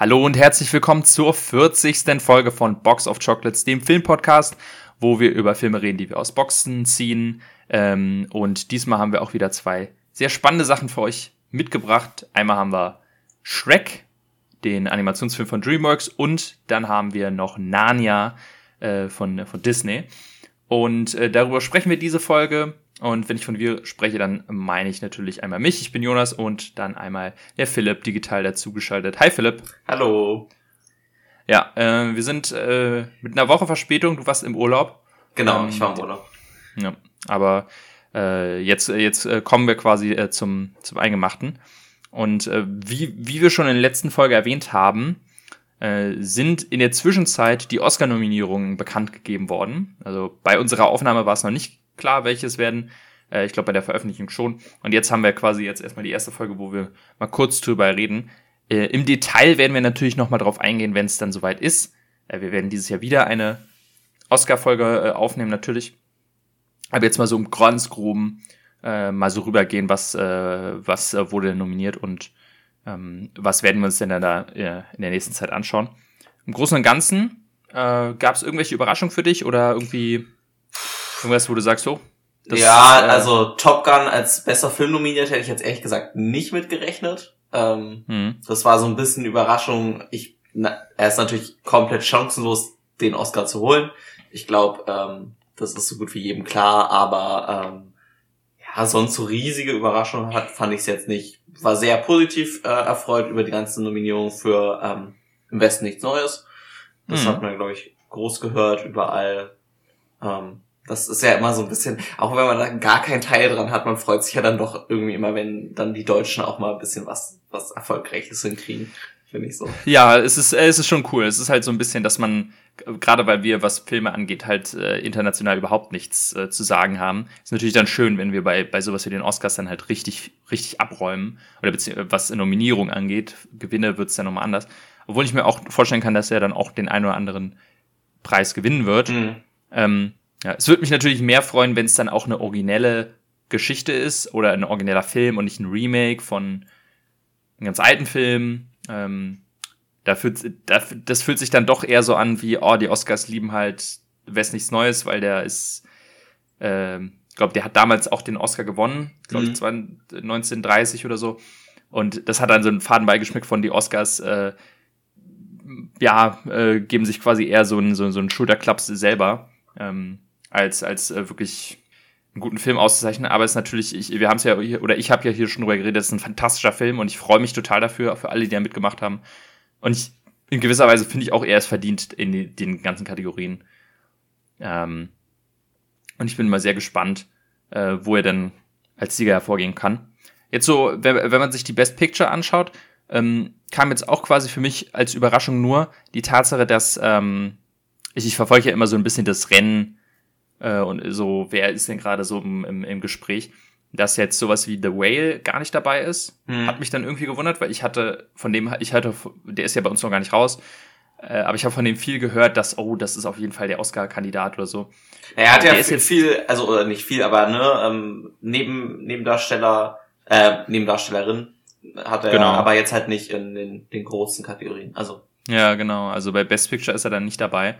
Hallo und herzlich willkommen zur 40. Folge von Box of Chocolates, dem Filmpodcast, wo wir über Filme reden, die wir aus Boxen ziehen. Ähm, und diesmal haben wir auch wieder zwei sehr spannende Sachen für euch mitgebracht. Einmal haben wir Shrek, den Animationsfilm von DreamWorks, und dann haben wir noch Narnia äh, von, von Disney. Und äh, darüber sprechen wir diese Folge. Und wenn ich von wir spreche, dann meine ich natürlich einmal mich. Ich bin Jonas und dann einmal der Philipp digital dazugeschaltet. Hi Philipp. Hallo. Ja, äh, wir sind äh, mit einer Woche Verspätung. Du warst im Urlaub. Genau, ähm, ich war im Urlaub. Ja, aber äh, jetzt, jetzt äh, kommen wir quasi äh, zum, zum Eingemachten. Und äh, wie, wie wir schon in der letzten Folge erwähnt haben, äh, sind in der Zwischenzeit die Oscar-Nominierungen bekannt gegeben worden. Also bei unserer Aufnahme war es noch nicht klar, welches werden. Äh, ich glaube, bei der Veröffentlichung schon. Und jetzt haben wir quasi jetzt erstmal die erste Folge, wo wir mal kurz drüber reden. Äh, Im Detail werden wir natürlich nochmal drauf eingehen, wenn es dann soweit ist. Äh, wir werden dieses Jahr wieder eine Oscar-Folge äh, aufnehmen, natürlich. Aber jetzt mal so im ganz groben äh, mal so rübergehen, was, äh, was wurde nominiert und ähm, was werden wir uns denn da in der nächsten Zeit anschauen. Im Großen und Ganzen äh, gab es irgendwelche Überraschungen für dich oder irgendwie Irgendwas, wo du sagst, so? ja, ist, äh, also Top Gun als bester Film nominiert hätte ich jetzt ehrlich gesagt nicht mitgerechnet. Ähm, mhm. Das war so ein bisschen Überraschung. Ich, na, er ist natürlich komplett chancenlos, den Oscar zu holen. Ich glaube, ähm, das ist so gut wie jedem klar, aber ähm, ja, sonst so riesige Überraschung hat, fand ich es jetzt nicht. War sehr positiv äh, erfreut über die ganze Nominierung für ähm, im Westen nichts Neues. Das mhm. hat man, glaube ich, groß gehört, überall. Ähm, das ist ja immer so ein bisschen, auch wenn man da gar keinen Teil dran hat, man freut sich ja dann doch irgendwie immer, wenn dann die Deutschen auch mal ein bisschen was, was Erfolgreiches hinkriegen. Finde ich so. Ja, es ist, es ist schon cool. Es ist halt so ein bisschen, dass man, gerade weil wir, was Filme angeht, halt äh, international überhaupt nichts äh, zu sagen haben. Ist natürlich dann schön, wenn wir bei, bei sowas wie den Oscars dann halt richtig, richtig abräumen. Oder was Nominierung angeht, Gewinne wird's dann nochmal anders. Obwohl ich mir auch vorstellen kann, dass er dann auch den einen oder anderen Preis gewinnen wird. Mhm. Ähm, ja, es würde mich natürlich mehr freuen, wenn es dann auch eine originelle Geschichte ist oder ein origineller Film und nicht ein Remake von einem ganz alten Film. Ähm, da fühlt, da, das fühlt sich dann doch eher so an wie, oh, die Oscars lieben halt Wes nichts Neues, weil der ist, äh, ich glaube, der hat damals auch den Oscar gewonnen, glaube mhm. ich, 1930 oder so. Und das hat dann so einen Fadenbeigeschmack von die Oscars, äh, ja, äh, geben sich quasi eher so einen, so, so einen Schulterklaps selber. Ähm, als, als äh, wirklich einen guten Film auszuzeichnen. Aber es ist natürlich, ich, wir haben es ja, hier, oder ich habe ja hier schon drüber geredet, es ist ein fantastischer Film und ich freue mich total dafür, für alle, die da mitgemacht haben. Und ich, in gewisser Weise finde ich auch, er ist verdient in die, den ganzen Kategorien. Ähm, und ich bin mal sehr gespannt, äh, wo er denn als Sieger hervorgehen kann. Jetzt so, wenn, wenn man sich die Best Picture anschaut, ähm, kam jetzt auch quasi für mich als Überraschung nur die Tatsache, dass ähm, ich, ich verfolge ja immer so ein bisschen das Rennen äh, und so, wer ist denn gerade so im, im, im Gespräch, dass jetzt sowas wie The Whale gar nicht dabei ist, mhm. hat mich dann irgendwie gewundert, weil ich hatte von dem, ich hatte, der ist ja bei uns noch gar nicht raus, äh, aber ich habe von dem viel gehört, dass, oh, das ist auf jeden Fall der Oscar-Kandidat oder so. Er hat ja viel, viel, also oder nicht viel, aber ne, ähm, neben Nebendarsteller, äh, Nebendarstellerin hat er genau. aber jetzt halt nicht in den, den großen Kategorien. Also. Ja, genau. Also bei Best Picture ist er dann nicht dabei.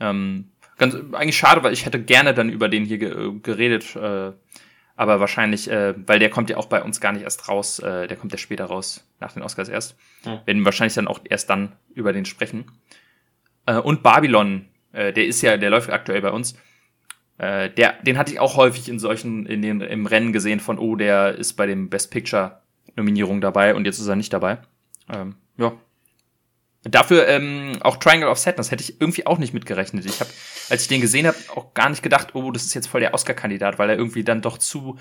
Ähm, Ganz eigentlich schade, weil ich hätte gerne dann über den hier ge geredet. Äh, aber wahrscheinlich, äh, weil der kommt ja auch bei uns gar nicht erst raus, äh, der kommt ja später raus, nach den Oscars erst. Mhm. Werden wahrscheinlich dann auch erst dann über den sprechen. Äh, und Babylon, äh, der ist ja, der läuft aktuell bei uns. Äh, der, den hatte ich auch häufig in solchen, in den, im Rennen gesehen von, oh, der ist bei dem Best Picture Nominierung dabei und jetzt ist er nicht dabei. Ähm, ja, Dafür ähm, auch Triangle of Sadness hätte ich irgendwie auch nicht mitgerechnet. Ich habe, als ich den gesehen habe, auch gar nicht gedacht, oh, das ist jetzt voll der Oscar-Kandidat, weil er irgendwie dann doch zu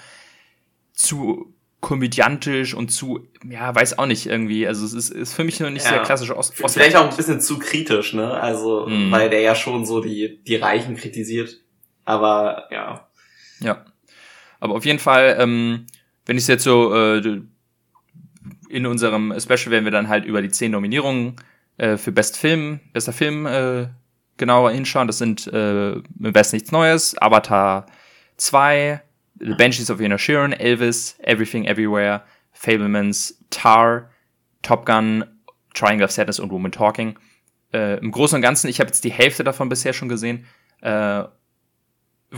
zu komödiantisch und zu, ja, weiß auch nicht irgendwie. Also es ist, ist für mich noch nicht ja. sehr klassische Oscar. Vielleicht auch ein bisschen zu kritisch, ne? Also, mm. weil der ja schon so die, die Reichen kritisiert. Aber ja. Ja. Aber auf jeden Fall, ähm, wenn ich es jetzt so äh, in unserem Special werden wir dann halt über die zehn Nominierungen äh, für Best Film, bester Film äh, genauer hinschauen. Das sind äh, Best Nichts Neues, Avatar 2, The Banshees of Inisherin, Elvis, Everything Everywhere, Fablemans, Tar, Top Gun, Triangle of Sadness und Woman Talking. Äh, Im Großen und Ganzen, ich habe jetzt die Hälfte davon bisher schon gesehen. Äh,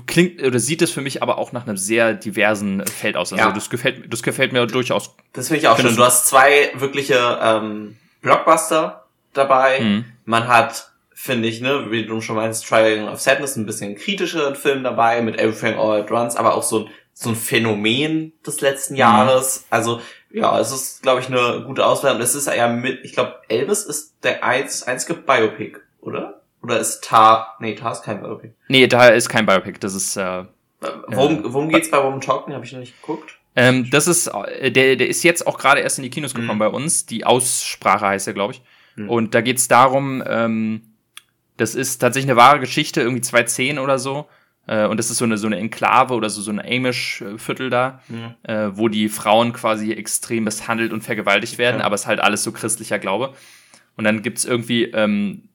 klingt oder sieht es für mich aber auch nach einem sehr diversen Feld aus. Also ja. das gefällt das gefällt mir durchaus. Das finde ich auch schön. Du hast zwei wirkliche ähm, Blockbuster dabei. Mhm. Man hat, finde ich, ne, wie du schon meinst, Triangle of Sadness, ein bisschen kritischeren Film dabei mit Everything All at Once, aber auch so ein so ein Phänomen des letzten Jahres. Mhm. Also ja, es ist, glaube ich, eine gute Auswahl. Und es ist ja mit, ich glaube, Elvis ist der einzige Biopic, oder? Oder ist Tar, nee, Tar ist kein Biopic. Nee, Tar ist kein Biopic, das ist, äh, Worum, worum geht's bei Woman Talking? Habe ich noch nicht geguckt. Ähm, das ist, äh, der, der ist jetzt auch gerade erst in die Kinos gekommen mhm. bei uns. Die Aussprache heißt er, glaube ich. Mhm. Und da geht's darum, ähm, das ist tatsächlich eine wahre Geschichte, irgendwie 2010 oder so. Äh, und das ist so eine, so eine Enklave oder so, so ein Amish-Viertel da, mhm. äh, wo die Frauen quasi extrem misshandelt und vergewaltigt werden, okay. aber es ist halt alles so christlicher Glaube. Und dann gibt's irgendwie ähm,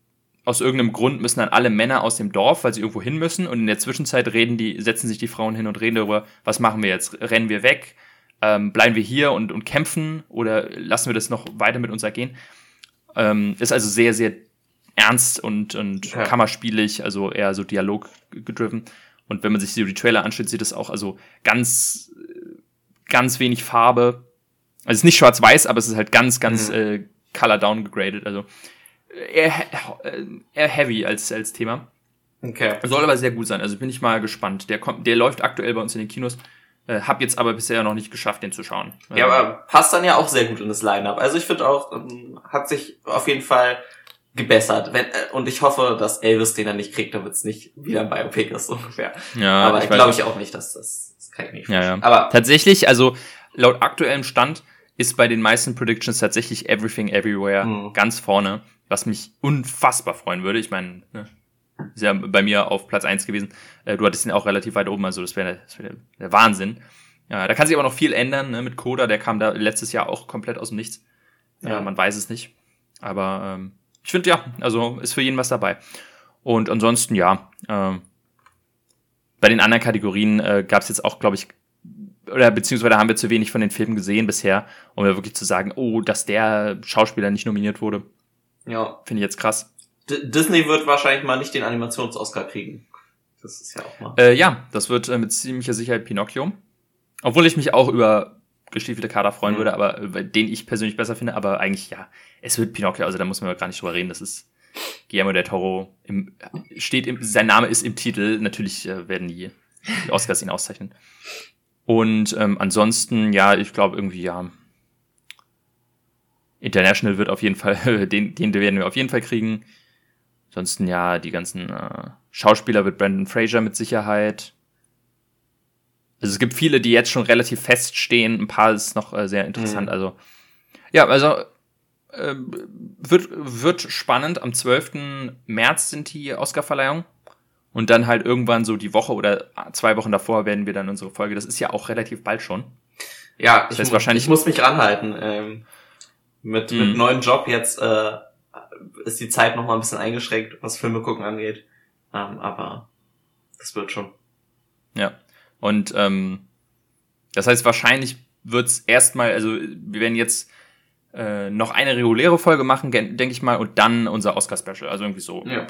aus irgendeinem Grund müssen dann alle Männer aus dem Dorf, weil sie irgendwo hin müssen. Und in der Zwischenzeit reden die, setzen sich die Frauen hin und reden darüber, was machen wir jetzt? Rennen wir weg? Ähm, bleiben wir hier und, und kämpfen oder lassen wir das noch weiter mit uns ergehen? Ähm, ist also sehr, sehr ernst und, und ja. kammerspielig, also eher so Dialog gedriven. Und wenn man sich die Trailer anschaut, sieht es auch also ganz, ganz wenig Farbe. Also es ist nicht schwarz-weiß, aber es ist halt ganz, ganz mhm. äh, color downgegradet. Also eher, eher heavy als, als Thema. Okay. Soll aber sehr gut sein. Also bin ich mal gespannt. Der kommt, der läuft aktuell bei uns in den Kinos. Äh, hab jetzt aber bisher noch nicht geschafft, den zu schauen. Ja, aber passt dann ja auch sehr gut in das Line-Up. Also ich finde auch, ähm, hat sich auf jeden Fall gebessert. Wenn, äh, und ich hoffe, dass Elvis den er nicht kriegt, damit es nicht wieder ein Biopic ist, ungefähr. Ja, aber ich glaube ich auch nicht, dass das, das kann ich nicht ja, ja. Aber tatsächlich, also laut aktuellem Stand ist bei den meisten Predictions tatsächlich Everything Everywhere mhm. ganz vorne was mich unfassbar freuen würde. Ich meine, ne, ist ja bei mir auf Platz eins gewesen. Äh, du hattest ihn auch relativ weit oben, also das wäre wär der Wahnsinn. Ja, da kann sich aber noch viel ändern ne, mit Coda, der kam da letztes Jahr auch komplett aus dem Nichts. Ja, man weiß es nicht. Aber ähm, ich finde ja, also ist für jeden was dabei. Und ansonsten ja, ähm, bei den anderen Kategorien äh, gab es jetzt auch, glaube ich, oder beziehungsweise haben wir zu wenig von den Filmen gesehen bisher, um ja wirklich zu sagen, oh, dass der Schauspieler nicht nominiert wurde. Ja. Finde ich jetzt krass. D Disney wird wahrscheinlich mal nicht den Animations-Oscar kriegen. Das ist ja auch mal. Äh, ja, das wird äh, mit ziemlicher Sicherheit Pinocchio. Obwohl ich mich auch über gestiefelte Kader freuen mhm. würde, aber äh, den ich persönlich besser finde, aber eigentlich ja, es wird Pinocchio, also da muss man gar nicht drüber reden, das ist Guillermo del Toro, im, steht im, sein Name ist im Titel, natürlich äh, werden die, die Oscars ihn auszeichnen. Und ähm, ansonsten, ja, ich glaube irgendwie, ja, International wird auf jeden Fall, den, den werden wir auf jeden Fall kriegen. Ansonsten ja, die ganzen äh, Schauspieler wird Brandon Fraser mit Sicherheit. Also es gibt viele, die jetzt schon relativ feststehen. Ein paar ist noch äh, sehr interessant. Mhm. Also ja, also äh, wird, wird spannend. Am 12. März sind die Oscarverleihungen. Und dann halt irgendwann so die Woche oder zwei Wochen davor werden wir dann unsere Folge. Das ist ja auch relativ bald schon. Ja, das heißt ich, wahrscheinlich ich muss mich ranhalten. Ähm, mit, mhm. mit neuen Job jetzt äh, ist die Zeit noch mal ein bisschen eingeschränkt, was Filme gucken angeht. Ähm, aber das wird schon. Ja. Und ähm, das heißt, wahrscheinlich wird's erstmal, also wir werden jetzt äh, noch eine reguläre Folge machen, denke ich mal, und dann unser Oscar-Special, also irgendwie so. Ja.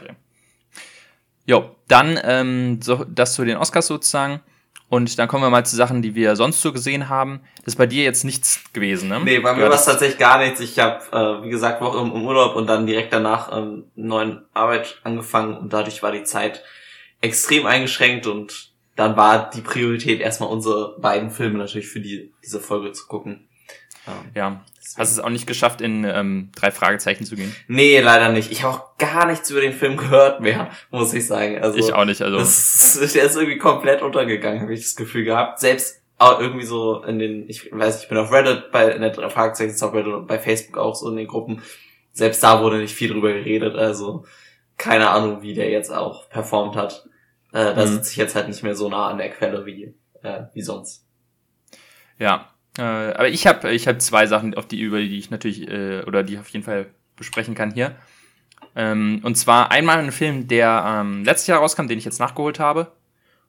Jo, dann ähm, so, das zu den Oscars sozusagen. Und dann kommen wir mal zu Sachen, die wir sonst so gesehen haben. Das ist bei dir jetzt nichts gewesen, ne? Nee, bei mir war es tatsächlich gar nichts. Ich habe, äh, wie gesagt, Woche im, Urlaub und dann direkt danach ähm, neuen Arbeit angefangen und dadurch war die Zeit extrem eingeschränkt und dann war die Priorität erstmal unsere beiden Filme natürlich für die diese Folge zu gucken. Ähm, Hast du es auch nicht geschafft, in ähm, drei Fragezeichen zu gehen? Nee, leider nicht. Ich habe auch gar nichts über den Film gehört mehr, muss ich sagen. Also, ich auch nicht. Also das, der ist irgendwie komplett untergegangen, habe ich das Gefühl gehabt. Selbst auch irgendwie so in den, ich weiß, ich bin auf Reddit bei in der drei Fragezeichen Subreddit und bei Facebook auch so in den Gruppen. Selbst da wurde nicht viel drüber geredet. Also keine Ahnung, wie der jetzt auch performt hat. Äh, da mhm. sitze ich jetzt halt nicht mehr so nah an der Quelle wie äh, wie sonst. Ja, äh, aber ich habe ich hab zwei Sachen, auf die, über die ich natürlich, äh, oder die ich auf jeden Fall besprechen kann hier. Ähm, und zwar einmal ein Film, der ähm, letztes Jahr rauskam, den ich jetzt nachgeholt habe.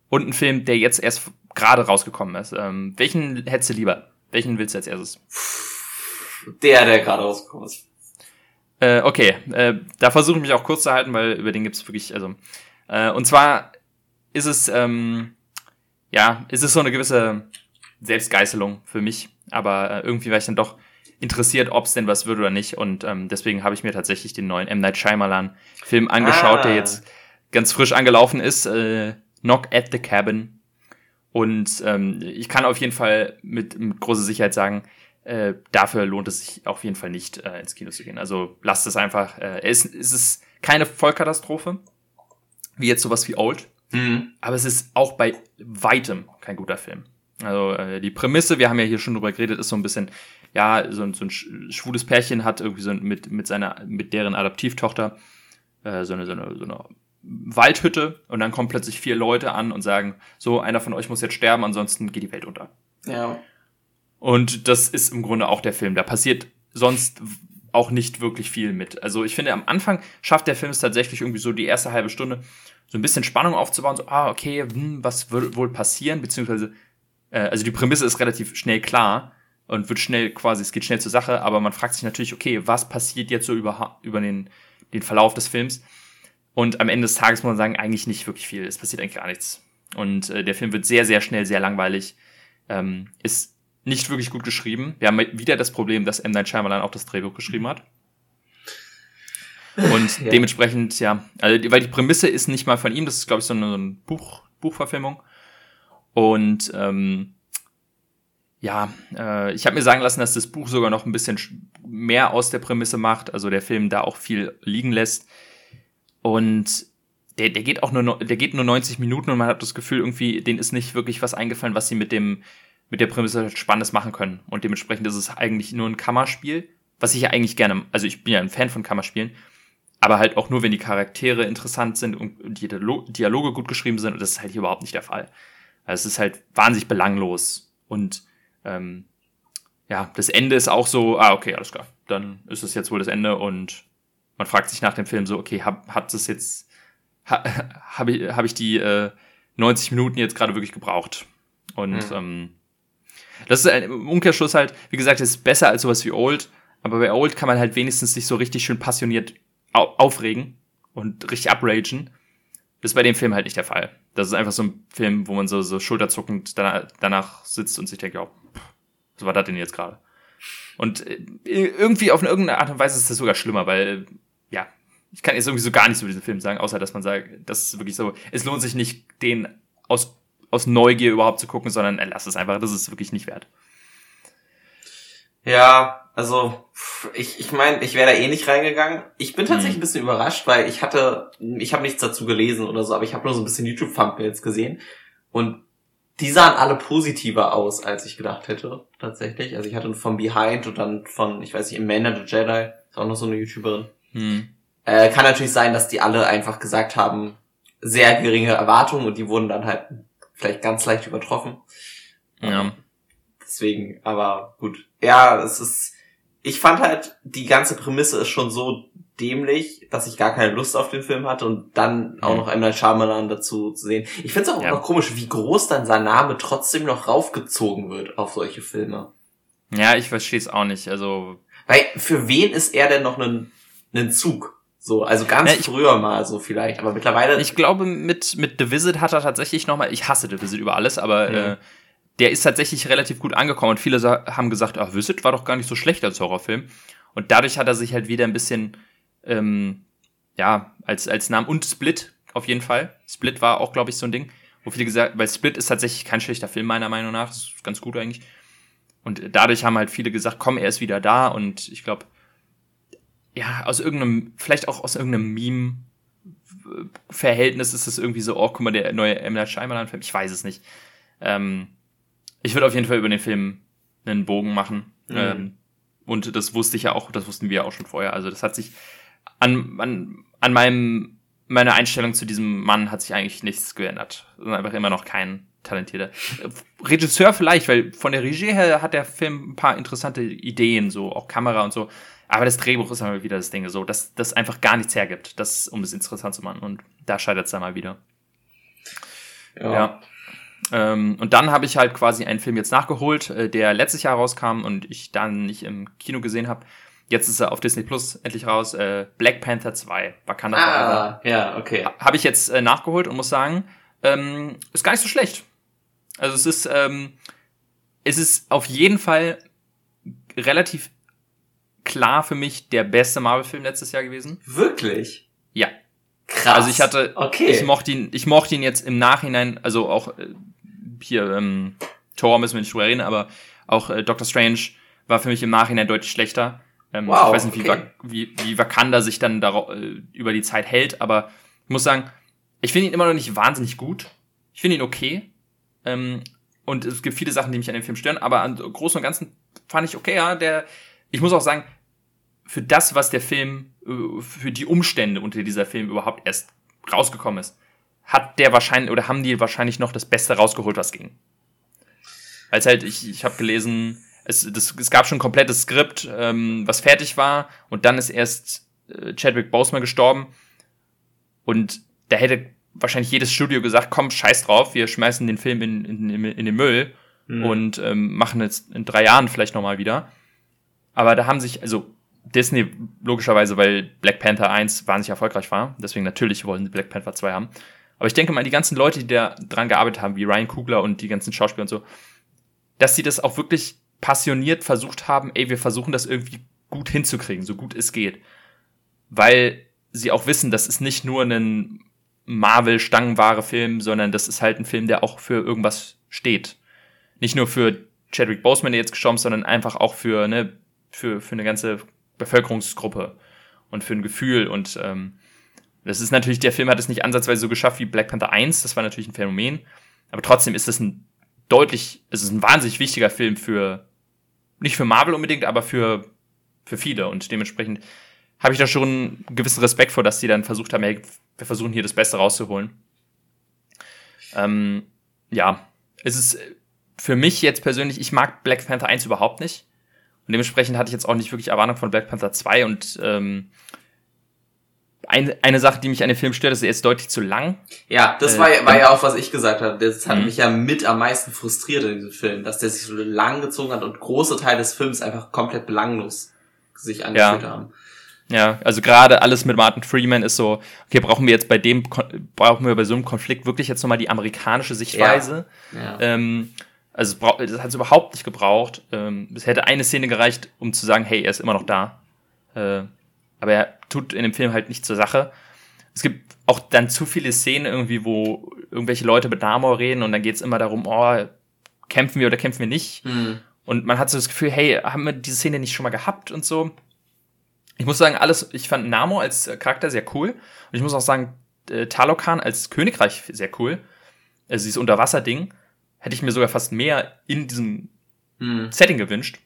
Und ein Film, der jetzt erst gerade rausgekommen ist. Ähm, welchen hättest du lieber? Welchen willst du als erstes? Der, der gerade rausgekommen ist. Äh, okay, äh, da versuche ich mich auch kurz zu halten, weil über den gibt's wirklich, also, äh, und zwar ist es, ähm, ja, ist es so eine gewisse Selbstgeißelung für mich, aber äh, irgendwie war ich dann doch interessiert, ob es denn was wird oder nicht und ähm, deswegen habe ich mir tatsächlich den neuen M. Night Shyamalan Film angeschaut, ah. der jetzt ganz frisch angelaufen ist, äh, Knock at the Cabin und ähm, ich kann auf jeden Fall mit, mit großer Sicherheit sagen, äh, dafür lohnt es sich auf jeden Fall nicht, äh, ins Kino zu gehen. Also lasst es einfach. Äh, es, es ist keine Vollkatastrophe, wie jetzt sowas wie Old. Mhm. Aber es ist auch bei weitem kein guter Film. Also äh, die Prämisse, wir haben ja hier schon drüber geredet, ist so ein bisschen, ja, so, ein, so ein schwules Pärchen hat irgendwie so mit, mit seiner, mit deren Adoptivtochter äh, so, eine, so, eine, so eine Waldhütte und dann kommen plötzlich vier Leute an und sagen, so, einer von euch muss jetzt sterben, ansonsten geht die Welt unter. Ja. Und das ist im Grunde auch der Film. Da passiert sonst auch nicht wirklich viel mit. Also ich finde, am Anfang schafft der Film es tatsächlich irgendwie so die erste halbe Stunde so ein bisschen Spannung aufzubauen, so, ah, okay, hm, was wird wohl passieren, beziehungsweise, äh, also die Prämisse ist relativ schnell klar und wird schnell quasi, es geht schnell zur Sache, aber man fragt sich natürlich, okay, was passiert jetzt so über, über den, den Verlauf des Films? Und am Ende des Tages muss man sagen, eigentlich nicht wirklich viel. Es passiert eigentlich gar nichts. Und äh, der Film wird sehr, sehr schnell, sehr langweilig. Ähm, ist nicht wirklich gut geschrieben. Wir haben wieder das Problem, dass M. Night Shyamalan auch das Drehbuch geschrieben hat. Und ja. dementsprechend, ja, also, weil die Prämisse ist nicht mal von ihm, das ist, glaube ich, so eine, so eine Buch, Buchverfilmung. Und ähm, ja, äh, ich habe mir sagen lassen, dass das Buch sogar noch ein bisschen mehr aus der Prämisse macht, also der Film da auch viel liegen lässt. Und der, der geht auch nur, der geht nur 90 Minuten und man hat das Gefühl, irgendwie, denen ist nicht wirklich was eingefallen, was sie mit dem mit der Prämisse Spannendes machen können. Und dementsprechend ist es eigentlich nur ein Kammerspiel, was ich ja eigentlich gerne, also ich bin ja ein Fan von Kammerspielen, aber halt auch nur, wenn die Charaktere interessant sind und die Dialoge gut geschrieben sind. Und das ist halt hier überhaupt nicht der Fall. Also es ist halt wahnsinnig belanglos. Und ähm, ja, das Ende ist auch so, ah, okay, alles klar. Dann ist es jetzt wohl das Ende und man fragt sich nach dem Film so, okay, hab, hat es jetzt, ha, habe ich, hab ich die äh, 90 Minuten jetzt gerade wirklich gebraucht? Und mhm. ähm, das ist im Umkehrschluss halt, wie gesagt, ist besser als sowas wie Old, aber bei Old kann man halt wenigstens sich so richtig schön passioniert aufregen und richtig upragen. Das ist bei dem Film halt nicht der Fall. Das ist einfach so ein Film, wo man so, so schulterzuckend danach, danach sitzt und sich denkt, ja, was war das denn jetzt gerade? Und äh, irgendwie auf irgendeine Art und Weise ist das sogar schlimmer, weil, ja, ich kann jetzt irgendwie so gar nichts über diesen Film sagen, außer dass man sagt, das ist wirklich so, es lohnt sich nicht, den aus aus Neugier überhaupt zu gucken, sondern er lass es einfach, das ist wirklich nicht wert. Ja, also ich ich meine, ich wäre da eh nicht reingegangen. Ich bin tatsächlich mhm. ein bisschen überrascht, weil ich hatte, ich habe nichts dazu gelesen oder so, aber ich habe nur so ein bisschen YouTube-Thumbnails gesehen und die sahen alle positiver aus, als ich gedacht hätte, tatsächlich. Also ich hatte von Behind und dann von, ich weiß nicht, Amanda the Jedi, ist auch noch so eine YouTuberin. Mhm. Äh, kann natürlich sein, dass die alle einfach gesagt haben, sehr geringe Erwartungen und die wurden dann halt vielleicht ganz leicht übertroffen. Ja. Deswegen, aber gut. Ja, es ist, ich fand halt, die ganze Prämisse ist schon so dämlich, dass ich gar keine Lust auf den Film hatte und dann auch noch einmal Shyamalan dazu zu sehen. Ich finde es auch ja. noch komisch, wie groß dann sein Name trotzdem noch raufgezogen wird auf solche Filme. Ja, ich verstehe es auch nicht. Also, weil für wen ist er denn noch ein, ein Zug? So, also ganz ja, ich, früher mal so vielleicht, aber mittlerweile. Ich glaube, mit, mit The Visit hat er tatsächlich nochmal, ich hasse The Visit über alles, aber mhm. äh, der ist tatsächlich relativ gut angekommen und viele haben gesagt, ach, Visit war doch gar nicht so schlecht als Horrorfilm. Und dadurch hat er sich halt wieder ein bisschen, ähm, ja, als, als Namen und Split auf jeden Fall. Split war auch, glaube ich, so ein Ding, wo viele gesagt, weil Split ist tatsächlich kein schlechter Film, meiner Meinung nach. Das ist ganz gut eigentlich. Und dadurch haben halt viele gesagt, komm, er ist wieder da und ich glaube, ja, aus irgendeinem, vielleicht auch aus irgendeinem Meme Verhältnis ist es irgendwie so, oh, guck mal, der neue M. Night Shyamalan-Film, ich weiß es nicht. Ähm, ich würde auf jeden Fall über den Film einen Bogen machen. Mhm. Ähm, und das wusste ich ja auch, das wussten wir ja auch schon vorher. Also das hat sich an, an, an meinem, meiner Einstellung zu diesem Mann hat sich eigentlich nichts geändert. Einfach immer noch kein talentierter. Regisseur vielleicht, weil von der Regie her hat der Film ein paar interessante Ideen, so auch Kamera und so. Aber das Drehbuch ist mal wieder das Ding so, dass das einfach gar nichts hergibt, das, um es interessant zu machen. Und da scheitert es dann mal wieder. Ja. ja. Ähm, und dann habe ich halt quasi einen Film jetzt nachgeholt, äh, der letztes Jahr rauskam und ich dann nicht im Kino gesehen habe. Jetzt ist er auf Disney Plus endlich raus. Äh, Black Panther 2, Wakanda Ah, Forever. ja, okay. Habe ich jetzt äh, nachgeholt und muss sagen, ähm, ist gar nicht so schlecht. Also es ist, ähm, es ist auf jeden Fall relativ klar für mich der beste Marvel-Film letztes Jahr gewesen. Wirklich? Ja. Krass. Also ich hatte, Okay. ich mochte ihn, ich mochte ihn jetzt im Nachhinein, also auch äh, hier ähm, Thor müssen wir nicht drüber reden, aber auch äh, Doctor Strange war für mich im Nachhinein deutlich schlechter. Ähm, Wow, ich weiß nicht, wie, okay. Wie, wie Wakanda sich dann darauf, äh, über die Zeit hält, aber ich muss sagen, ich finde ihn immer noch nicht wahnsinnig gut. Ich finde ihn okay. Ähm, und es gibt viele Sachen, die mich an dem Film stören, aber an Großen und Ganzen fand ich okay, ja, der, ich muss auch sagen, für das, was der Film, äh, für die Umstände, unter die dieser Film überhaupt erst rausgekommen ist, hat der wahrscheinlich, oder haben die wahrscheinlich noch das Beste rausgeholt, was ging. Weil es halt, ich, ich habe gelesen, es, das, es gab schon ein komplettes Skript, ähm, was fertig war, und dann ist erst äh, Chadwick Boseman gestorben. Und da hätte wahrscheinlich jedes Studio gesagt, komm, scheiß drauf, wir schmeißen den Film in, in, in, in den Müll Hm. und ähm, machen jetzt in drei Jahren vielleicht nochmal wieder. Aber da haben sich, also Disney logischerweise, weil Black Panther 1 wahnsinnig erfolgreich war, deswegen natürlich wollen sie Black Panther 2 haben. Aber ich denke mal, die ganzen Leute, die da dran gearbeitet haben, wie Ryan Coogler und die ganzen Schauspieler und so, dass sie das auch wirklich passioniert versucht haben, ey, wir versuchen das irgendwie gut hinzukriegen, so gut es geht. Weil sie auch wissen, das ist nicht nur ein Marvel-Stangenware-Film, sondern das ist halt ein Film, der auch für irgendwas steht. Nicht nur für Chadwick Boseman, der jetzt gestorben ist, sondern einfach auch für, ne, für, für eine ganze Bevölkerungsgruppe und für ein Gefühl. Und ähm, das ist natürlich, der Film hat es nicht ansatzweise so geschafft wie Black Panther 1, das war natürlich ein Phänomen. Aber trotzdem ist es ein deutlich, es ist ein wahnsinnig wichtiger Film für, nicht für Marvel unbedingt, aber für, für viele. Und dementsprechend habe ich da schon einen gewissen Respekt vor, dass die dann versucht haben, hey, wir versuchen hier das Beste rauszuholen. Ähm, ja, es ist für mich jetzt persönlich, ich mag Black Panther 1 überhaupt nicht. Und dementsprechend hatte ich jetzt auch nicht wirklich Erwartung von Black Panther 2 und ähm, eine, eine Sache, die mich an dem Film stört, ist, er ist deutlich zu lang. Ja, das Äh, war, ja- war ja auch, was ich gesagt habe. Das hat Mhm. mich ja mit am meisten frustriert in diesem Film, dass der sich so lang gezogen hat und große Teile des Films einfach komplett belanglos sich angefühlt haben. Ja, also gerade alles mit Martin Freeman ist so, okay, brauchen wir jetzt bei dem, brauchen wir bei so einem Konflikt wirklich jetzt nochmal die amerikanische Sichtweise? Ja. Ähm, also das hat es überhaupt nicht gebraucht. Ähm, es hätte eine Szene gereicht, um zu sagen, hey, er ist immer noch da. Äh, aber er tut in dem Film halt nicht zur Sache. Es gibt auch dann zu viele Szenen irgendwie, wo irgendwelche Leute mit Namor reden und dann geht's immer darum, oh, kämpfen wir oder kämpfen wir nicht? Hm. Und man hat so das Gefühl, hey, haben wir diese Szene nicht schon mal gehabt und so. Ich muss sagen, alles, ich fand Namor als Charakter sehr cool. Und ich muss auch sagen, äh, Talokan als Königreich sehr cool. Also dieses Unterwasser-Ding hätte ich mir sogar fast mehr in diesem Hm. Setting gewünscht.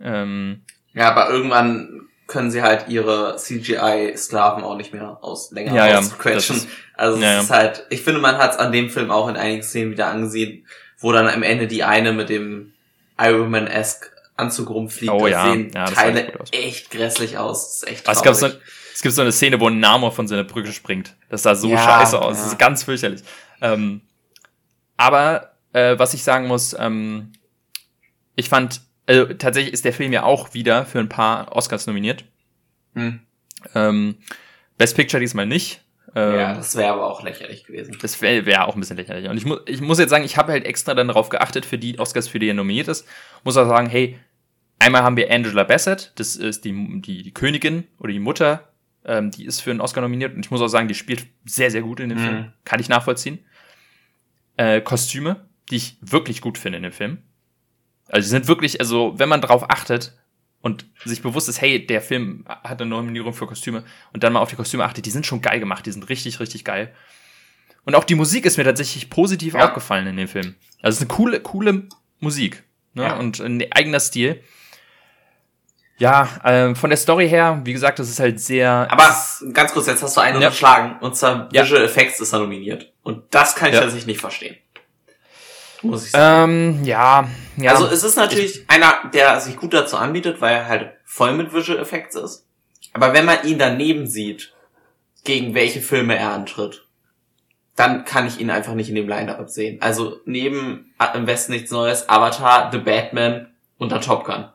Ähm, Ja, aber irgendwann können sie halt ihre CGI-Sklaven auch nicht mehr aus länger Ja, ja, ausquetschen. das ist- also es ja, ja. ist halt, ich finde, man hat es an dem Film auch in einigen Szenen wieder angesehen, wo dann am Ende die eine mit dem Iron Man-esque Anzug rumfliegt. Oh ja, sehen ja, Teile echt grässlich aus. Das ist echt aber es, traurig. so, es gibt so eine Szene, wo ein Namor von seiner Brücke springt. Das sah so Ja, scheiße aus. ja. Das ist ganz fürchterlich. Ähm, aber äh, was ich sagen muss, ähm, ich fand, also tatsächlich ist der Film ja auch wieder für ein paar Oscars nominiert. Hm. Ähm, Best Picture diesmal nicht. Ähm, Ja, das wäre aber auch lächerlich gewesen. das wäre wär auch ein bisschen lächerlich. Und ich, mu ich muss jetzt sagen, ich habe halt extra dann darauf geachtet, für die Oscars, für die er nominiert ist. Muss auch sagen, hey, einmal haben wir Angela Bassett, das ist die, die, die Königin oder die Mutter, ähm, die ist für einen Oscar nominiert. Und ich muss auch sagen, die spielt sehr, sehr gut in dem Mhm. Film. Kann ich nachvollziehen. Äh, Kostüme, die ich wirklich gut finde in dem Film. Also die sind wirklich, also wenn man drauf achtet und sich bewusst ist, hey, der Film hat eine Nominierung für Kostüme und dann mal auf die Kostüme achtet, die sind schon geil gemacht, die sind richtig, richtig geil. Und auch die Musik ist mir tatsächlich positiv Ja. aufgefallen in dem Film. Also es ist eine coole, coole Musik. Ne? Ja. Und ein eigener Stil. Ja, ähm, von der Story her, wie gesagt, das ist halt sehr. Aber ganz kurz, jetzt hast du einen Ja. unterschlagen. Und zwar Ja. Visual Effects ist er nominiert. Und das kann ich Ja. tatsächlich nicht verstehen. Muss ich sagen. ähm, ja, ja. Also es ist natürlich einer, der sich gut dazu anbietet, weil er halt voll mit Visual Effects ist. Aber wenn man ihn daneben sieht, gegen welche Filme er antritt, dann kann ich ihn einfach nicht in dem Line-Up sehen. Also neben Im Westen nichts Neues, Avatar, The Batman und der Top Gun.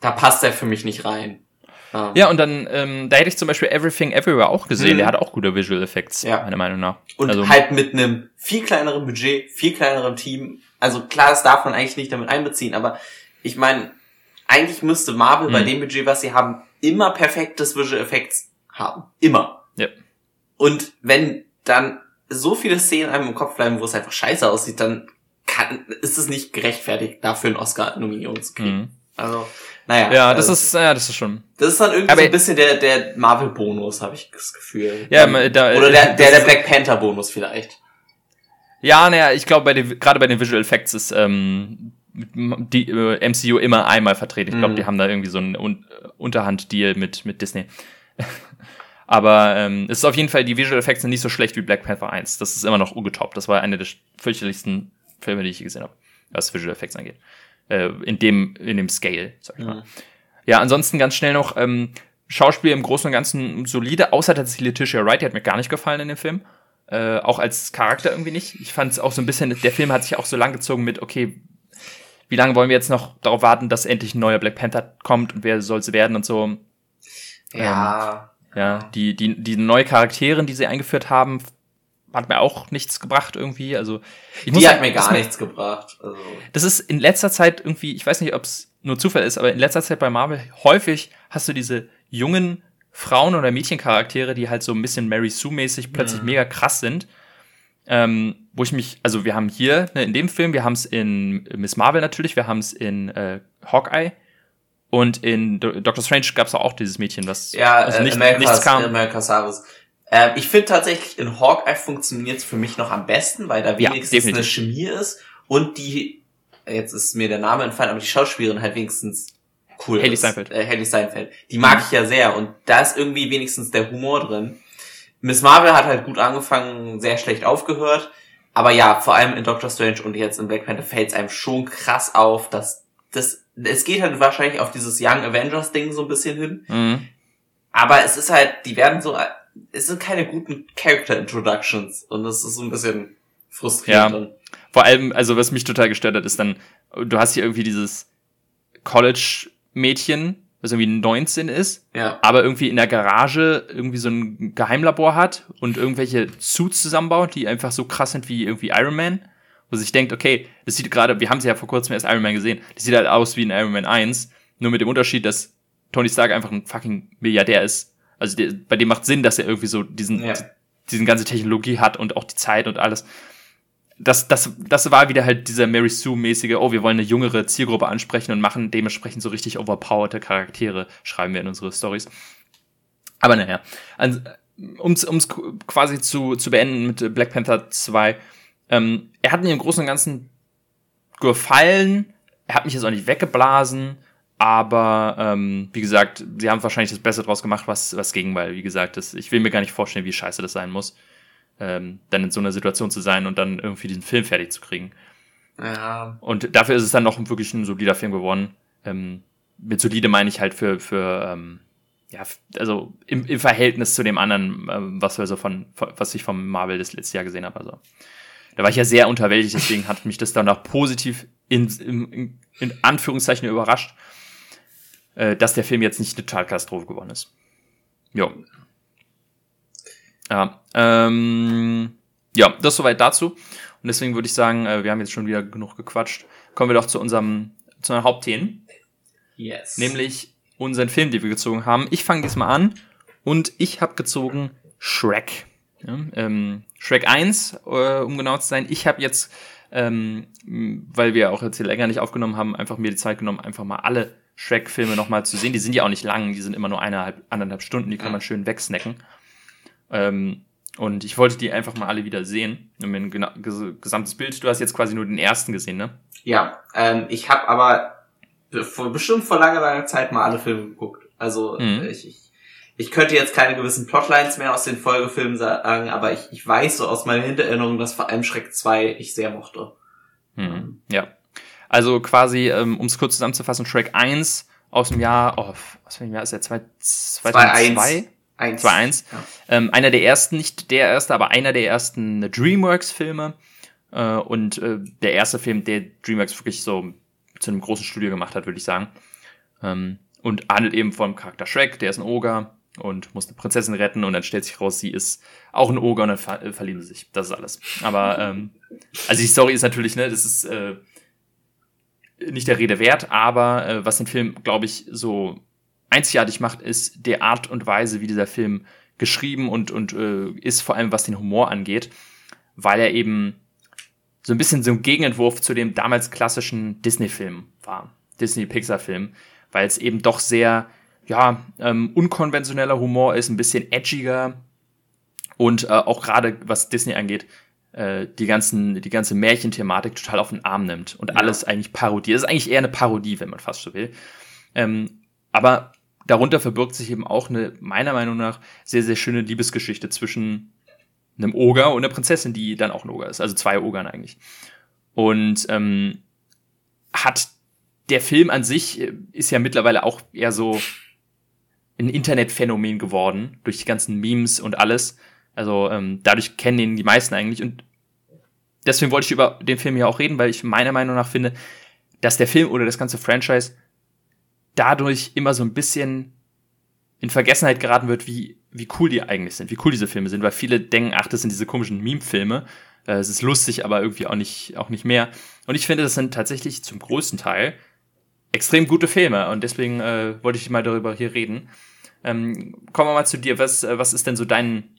da passt er für mich nicht rein. Um. Ja, und dann, ähm, da hätte ich zum Beispiel Everything Everywhere auch gesehen. Mhm. Der hat auch gute Visual Effects, ja. meiner Meinung nach. Und also, halt mit einem viel kleineren Budget, viel kleineren Team. Also klar, das darf man eigentlich nicht damit einbeziehen, aber ich meine, eigentlich müsste Marvel mhm. bei dem Budget, was sie haben, immer perfektes Visual Effects haben. Immer. Ja. Und wenn dann so viele Szenen einem im Kopf bleiben, wo es einfach scheiße aussieht, dann kann, ist es nicht gerechtfertigt, dafür einen Oscar-Nominierung zu kriegen. Mhm. Also, naja. Ja, das also, ist, ja, das ist schon. Das ist dann irgendwie aber so ein bisschen der, der Marvel-Bonus, habe ich das Gefühl. Ja, da, Oder der, der, der Black Panther-Bonus vielleicht. Ja, naja, ich glaube, gerade bei den Visual Effects ist ähm, die äh, MCU immer einmal vertreten. Ich glaube, mhm. die haben da irgendwie so einen Un Unterhand-Deal mit, mit Disney. Aber ähm, es ist auf jeden Fall, die Visual Effects sind nicht so schlecht wie Black Panther 1. Das ist immer noch ungetoppt. Das war einer der fürchterlichsten Filme, die ich gesehen habe, was Visual Effects angeht. Äh, in dem, in dem Scale, sag ich mal. Mhm. Ja, ansonsten ganz schnell noch, ähm, Schauspiel im Großen und Ganzen solide, außer tatsächlich Letitia Wright, die hat mir gar nicht gefallen in dem Film. Äh, auch als Charakter irgendwie nicht. Ich fand es auch so ein bisschen, der Film hat sich auch so lang gezogen mit, okay, wie lange wollen wir jetzt noch darauf warten, dass endlich ein neuer Black Panther kommt und wer soll es werden und so. Ja. Ähm, ja, die, die, die neue Charaktere, die sie eingeführt haben, hat mir auch nichts gebracht irgendwie. Also die hat mir gar nichts gebracht. Also. Das ist in letzter Zeit irgendwie, ich weiß nicht, ob es nur Zufall ist, aber in letzter Zeit bei Marvel häufig hast du diese jungen Frauen- oder Mädchencharaktere, die halt so ein bisschen Mary Sue-mäßig plötzlich mhm. mega krass sind. Ähm, wo ich mich, also wir haben hier ne, in dem Film, wir haben es in Miss Marvel natürlich, wir haben es in äh, Hawkeye und in Do Doctor Strange gab es auch dieses Mädchen, was ja, also nicht, America's, nichts kam. America. Äh, ich finde tatsächlich, in Hawkeye funktioniert es für mich noch am besten, weil da wenigstens ja, eine Chemie ist und die, jetzt ist mir der Name entfallen, aber die Schauspielerin halt wenigstens cool Haley ist. Steinfeld. Äh, Haley Steinfeld. Die mag mhm. ich ja sehr und da ist irgendwie wenigstens der Humor drin. Miss Marvel hat halt gut angefangen, sehr schlecht aufgehört. Aber ja, vor allem in Doctor Strange und jetzt in Black Panther fällt es einem schon krass auf, dass das, es geht halt wahrscheinlich auf dieses Young Avengers Ding so ein bisschen hin. Mhm. Aber es ist halt, die werden so es sind keine guten Character Introductions und das ist so ein bisschen frustrierend. Ja. Vor allem, also was mich total gestört hat, ist dann, du hast hier irgendwie dieses College-Mädchen, was irgendwie 19 ist, ja. aber irgendwie in der Garage irgendwie so ein Geheimlabor hat und irgendwelche Suits zusammenbaut, die einfach so krass sind wie irgendwie Iron Man. Wo sich denkt, okay, das sieht gerade, wir haben sie ja vor kurzem erst Iron Man gesehen, das sieht halt aus wie ein Iron Man 1, nur mit dem Unterschied, dass Tony Stark einfach ein fucking Milliardär ist also der, bei dem macht Sinn, dass er irgendwie so diesen, ja. diesen ganze Technologie hat und auch die Zeit und alles. Das, das, das war wieder halt dieser Mary Sue-mäßige, oh, wir wollen eine jüngere Zielgruppe ansprechen und machen dementsprechend so richtig overpowerte Charaktere, schreiben wir in unsere Stories. Aber naja, also, um es quasi zu, zu beenden mit Black Panther 2, ähm, er hat mir im Großen und Ganzen gefallen, er hat mich jetzt auch nicht weggeblasen, aber ähm, wie gesagt, sie haben wahrscheinlich das Beste draus gemacht, was, was ging, weil, wie gesagt, das, ich will mir gar nicht vorstellen, wie scheiße das sein muss, ähm, dann in so einer Situation zu sein und dann irgendwie diesen Film fertig zu kriegen. Ja. Und dafür ist es dann noch wirklich ein solider Film geworden. Ähm, mit solide meine ich halt für, für ähm, ja, also im, im Verhältnis zu dem anderen, ähm, was wir so von, was ich vom Marvel das letzte Jahr gesehen habe. Also da war ich ja sehr unterwältigt, deswegen hat mich das dann auch positiv in, in, in Anführungszeichen überrascht äh, dass der Film jetzt nicht eine Totalkatastrophe geworden ist. Jo. Ja, ähm, ja, das soweit dazu. Und deswegen würde ich sagen, äh, wir haben jetzt schon wieder genug gequatscht. Kommen wir doch zu unserem, zu einer Hauptthemen. Yes. Nämlich unseren Film, den wir gezogen haben. Ich fange diesmal an und ich habe gezogen Shrek. Ja, ähm, Shrek 1, äh, um genau zu sein. Ich habe jetzt, ähm, weil wir auch jetzt hier länger nicht aufgenommen haben, einfach mir die Zeit genommen, einfach mal alle Shrek-Filme nochmal zu sehen. Die sind ja auch nicht lang, die sind immer nur eineinhalb, anderthalb Stunden, die kann man schön wegsnacken. Ähm, und ich wollte die einfach mal alle wieder sehen, um mir ein gesamtes Bild. Du hast jetzt quasi nur den ersten gesehen, ne? Ja, ähm, ich habe aber vor, bestimmt vor langer, langer Zeit mal alle Filme geguckt. Also mhm. ich, ich, ich könnte jetzt keine gewissen Plotlines mehr aus den Folgefilmen sagen, aber ich, ich weiß so aus meiner Hintererinnerung, dass vor allem Schreck 2 ich sehr mochte. Mhm. Ja. Also quasi, ähm, um es kurz zusammenzufassen, Shrek 1 aus dem Jahr, oh, was für ein Jahr ist der? 2002? 2-1. Ja. Ähm, einer der ersten, nicht der erste, aber einer der ersten DreamWorks-Filme. Äh, und äh, der erste Film, der DreamWorks wirklich so zu einem großen Studio gemacht hat, würde ich sagen. Ähm, und handelt eben vom Charakter Shrek, der ist ein Oger und muss eine Prinzessin retten und dann stellt sich raus, sie ist auch ein Oger und dann ver äh, verlieben sie sich. Das ist alles. Aber ähm, also die Story ist natürlich, ne, das ist äh, nicht der Rede wert, aber äh, was den Film, glaube ich, so einzigartig macht, ist die Art und Weise, wie dieser Film geschrieben und, und äh, ist, vor allem was den Humor angeht, weil er eben so ein bisschen so ein Gegenentwurf zu dem damals klassischen Disney-Film war. Disney-Pixar-Film, weil es eben doch sehr ja, ähm, unkonventioneller Humor ist, ein bisschen edgiger und äh, auch gerade was Disney angeht, äh, die ganzen, die ganze Märchenthematik total auf den Arm nimmt und ja. alles eigentlich parodiert. Das ist eigentlich eher eine Parodie, wenn man fast so will. Ähm, aber darunter verbirgt sich eben auch eine, meiner Meinung nach, sehr, sehr schöne Liebesgeschichte zwischen einem Oger und einer Prinzessin, die dann auch ein Oger ist. Also zwei Ogern eigentlich. Und ähm, hat der Film an sich äh, ist ja mittlerweile auch eher so ein Internetphänomen geworden, durch die ganzen Memes und alles. Also ähm, dadurch kennen ihn die meisten eigentlich. Und deswegen wollte ich über den Film hier auch reden, weil ich meiner Meinung nach finde, dass der Film oder das ganze Franchise dadurch immer so ein bisschen in Vergessenheit geraten wird, wie, wie cool die eigentlich sind, wie cool diese Filme sind, weil viele denken, ach, das sind diese komischen Meme-Filme. Äh, es ist lustig, aber irgendwie auch nicht, auch nicht mehr. Und ich finde, das sind tatsächlich zum größten Teil extrem gute Filme und deswegen äh, wollte ich mal darüber hier reden. Ähm, kommen wir mal zu dir. Was, äh, was ist denn so dein,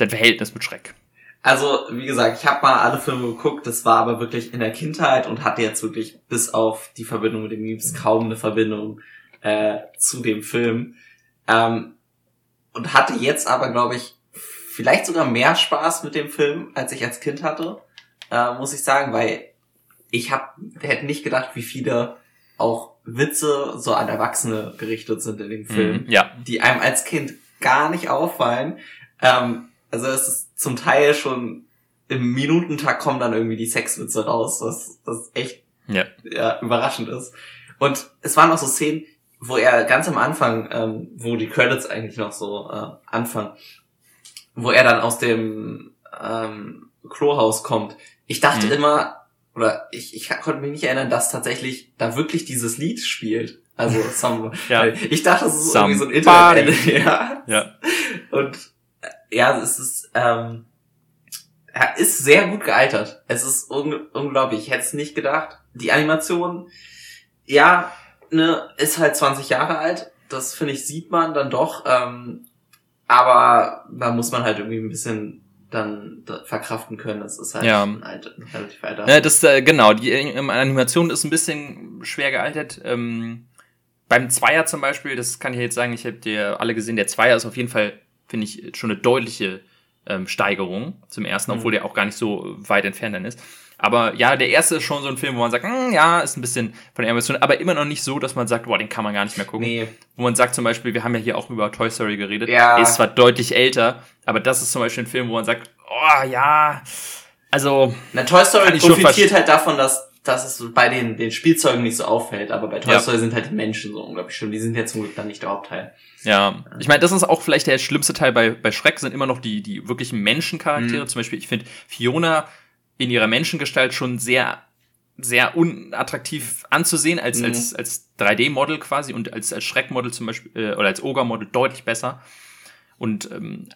dein Verhältnis mit Schreck? Also, wie gesagt, ich habe mal alle Filme geguckt, das war aber wirklich in der Kindheit und hatte jetzt wirklich bis auf die Verbindung mit dem Memes kaum eine Verbindung äh, zu dem Film. Ähm, und hatte jetzt aber, glaube ich, vielleicht sogar mehr Spaß mit dem Film, als ich als Kind hatte, äh, muss ich sagen, weil ich hab, hätte nicht gedacht, wie viele auch Witze so an Erwachsene gerichtet sind in dem Film, mm, ja. die einem als Kind gar nicht auffallen. Ähm, also es ist zum Teil schon im Minutentag kommen dann irgendwie die Sexwitze raus, was, was echt ja. Ja, überraschend ist. Und es waren auch so Szenen, wo er ganz am Anfang, ähm, wo die Credits eigentlich noch so äh, anfangen, wo er dann aus dem ähm, Klohaus kommt. Ich dachte mhm. immer, oder ich, ich konnte mich nicht erinnern, dass tatsächlich da wirklich dieses Lied spielt. Also Some, ja. Ich dachte, es ist Somebody. irgendwie so ein Internet. ja. ja. Und ja, es ist, ähm, er ist sehr gut gealtert. Es ist un unglaublich. Ich hätte es nicht gedacht. Die Animation, ja, ne, ist halt 20 Jahre alt. Das finde ich, sieht man dann doch. Ähm, aber da muss man halt irgendwie ein bisschen dann verkraften können. Das ist halt ja. ein alt, relativ alter. Ja, das, äh, genau, die ähm, Animation ist ein bisschen schwer gealtert. Ähm, beim Zweier zum Beispiel, das kann ich jetzt sagen, ich habe dir alle gesehen, der Zweier ist auf jeden Fall, finde ich, schon eine deutliche ähm, Steigerung zum ersten, mhm. obwohl der auch gar nicht so weit entfernt dann ist. Aber ja, der erste ist schon so ein Film, wo man sagt, hm, ja, ist ein bisschen von der Animation, aber immer noch nicht so, dass man sagt, boah, den kann man gar nicht mehr gucken. Nee. Wo man sagt zum Beispiel, wir haben ja hier auch über Toy Story geredet, ja. ist zwar deutlich älter, aber das ist zum Beispiel ein Film, wo man sagt, oh ja, also. Na, Toy Story profitiert halt davon, dass, dass es bei den, den Spielzeugen nicht so auffällt, aber bei Toy ja. Story sind halt die Menschen so unglaublich schlimm. Die sind ja zum Glück dann nicht der Hauptteil. Ja, ich meine, das ist auch vielleicht der schlimmste Teil bei, bei Schreck, sind immer noch die, die wirklichen Menschencharaktere. Mhm. Zum Beispiel, ich finde Fiona in ihrer Menschengestalt schon sehr sehr unattraktiv anzusehen als, mhm. als, als 3D-Model quasi und als, als Schreckmodel zum Beispiel, äh, oder als Ogre-Model deutlich besser. Und ähm,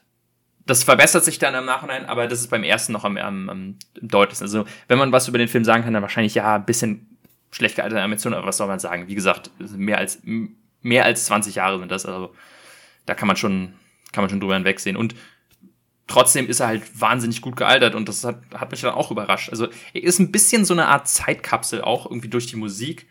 das verbessert sich dann im Nachhinein, aber das ist beim ersten noch am, am, am deutlichsten. Also, wenn man was über den Film sagen kann, dann wahrscheinlich ja, ein bisschen schlecht gealterte Animation, aber was soll man sagen? Wie gesagt, mehr als, mehr als 20 Jahre sind das, also da kann man schon, kann man schon drüber hinwegsehen. Und trotzdem ist er halt wahnsinnig gut gealtert und das hat, hat mich dann auch überrascht. Also er ist ein bisschen so eine Art Zeitkapsel auch irgendwie durch die Musik,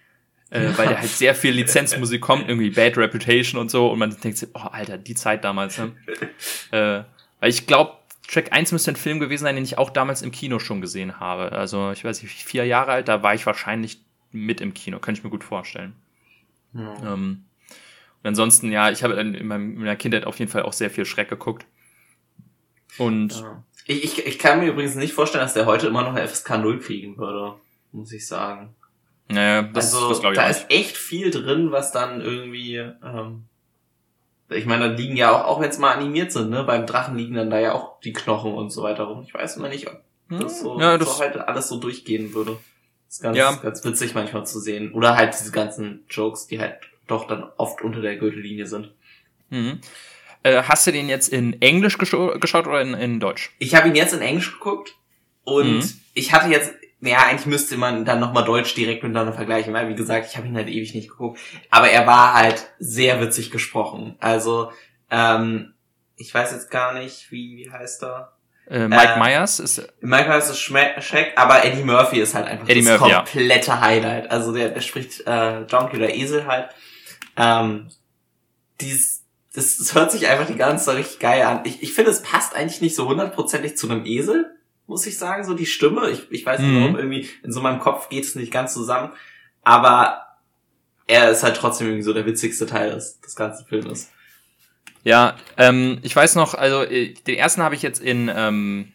äh, weil da halt sehr viel Lizenzmusik kommt, irgendwie Bad Reputation und so und man denkt sich, oh Alter, die Zeit damals. Ne? äh, weil ich glaube, Track 1 müsste ein Film gewesen sein, den ich auch damals im Kino schon gesehen habe. Also ich weiß nicht, vier Jahre alt, da war ich wahrscheinlich mit im Kino, könnte ich mir gut vorstellen. Ja. Ähm, und ansonsten, ja, ich habe in, meiner Kindheit auf jeden Fall auch sehr viel Schreck geguckt. Und ja. ich, ich, ich kann mir übrigens nicht vorstellen, dass der heute immer noch eine FSK 0 kriegen würde, muss ich sagen. Naja, das, also, das glaube ich Da ist echt viel drin, was dann irgendwie, ähm, ich meine, da liegen ja auch, auch wenn es mal animiert sind, ne, beim Drachen liegen dann da ja auch die Knochen und so weiter rum. Ich weiß immer nicht, ob das so, ja, das so heute alles so durchgehen würde. Das ist ganz, ja. ganz witzig manchmal zu sehen. Oder halt diese ganzen Jokes, die halt doch dann oft unter der Gürtellinie sind. Mhm. Äh, hast du den jetzt in Englisch geschaut oder in, in Deutsch? Ich habe ihn jetzt in Englisch geguckt und mhm. ich hatte jetzt, naja, eigentlich müsste man dann nochmal Deutsch direkt miteinander vergleichen, weil wie gesagt, ich habe ihn halt ewig nicht geguckt. Aber er war halt sehr witzig gesprochen. Also, ähm, ich weiß jetzt gar nicht, wie, wie heißt er? Äh, Mike äh, Myers ist. Mike Myers ist Schreck, aber Eddie Murphy ist halt einfach Eddie das Murphy, komplette ja. Highlight. Also der, der spricht äh, Donkey oder Esel halt. Ähm, dies, das, das hört sich einfach die ganze Zeit richtig geil an. Ich, ich finde, es passt eigentlich nicht so hundertprozentig zu einem Esel, muss ich sagen, so die Stimme. Ich, ich weiß nicht mhm. warum, irgendwie in so meinem Kopf geht es nicht ganz zusammen. Aber er ist halt trotzdem irgendwie so der witzigste Teil des, des ganzen Filmes. Ja, ähm, ich weiß noch, also äh, den ersten habe ich jetzt in, ähm,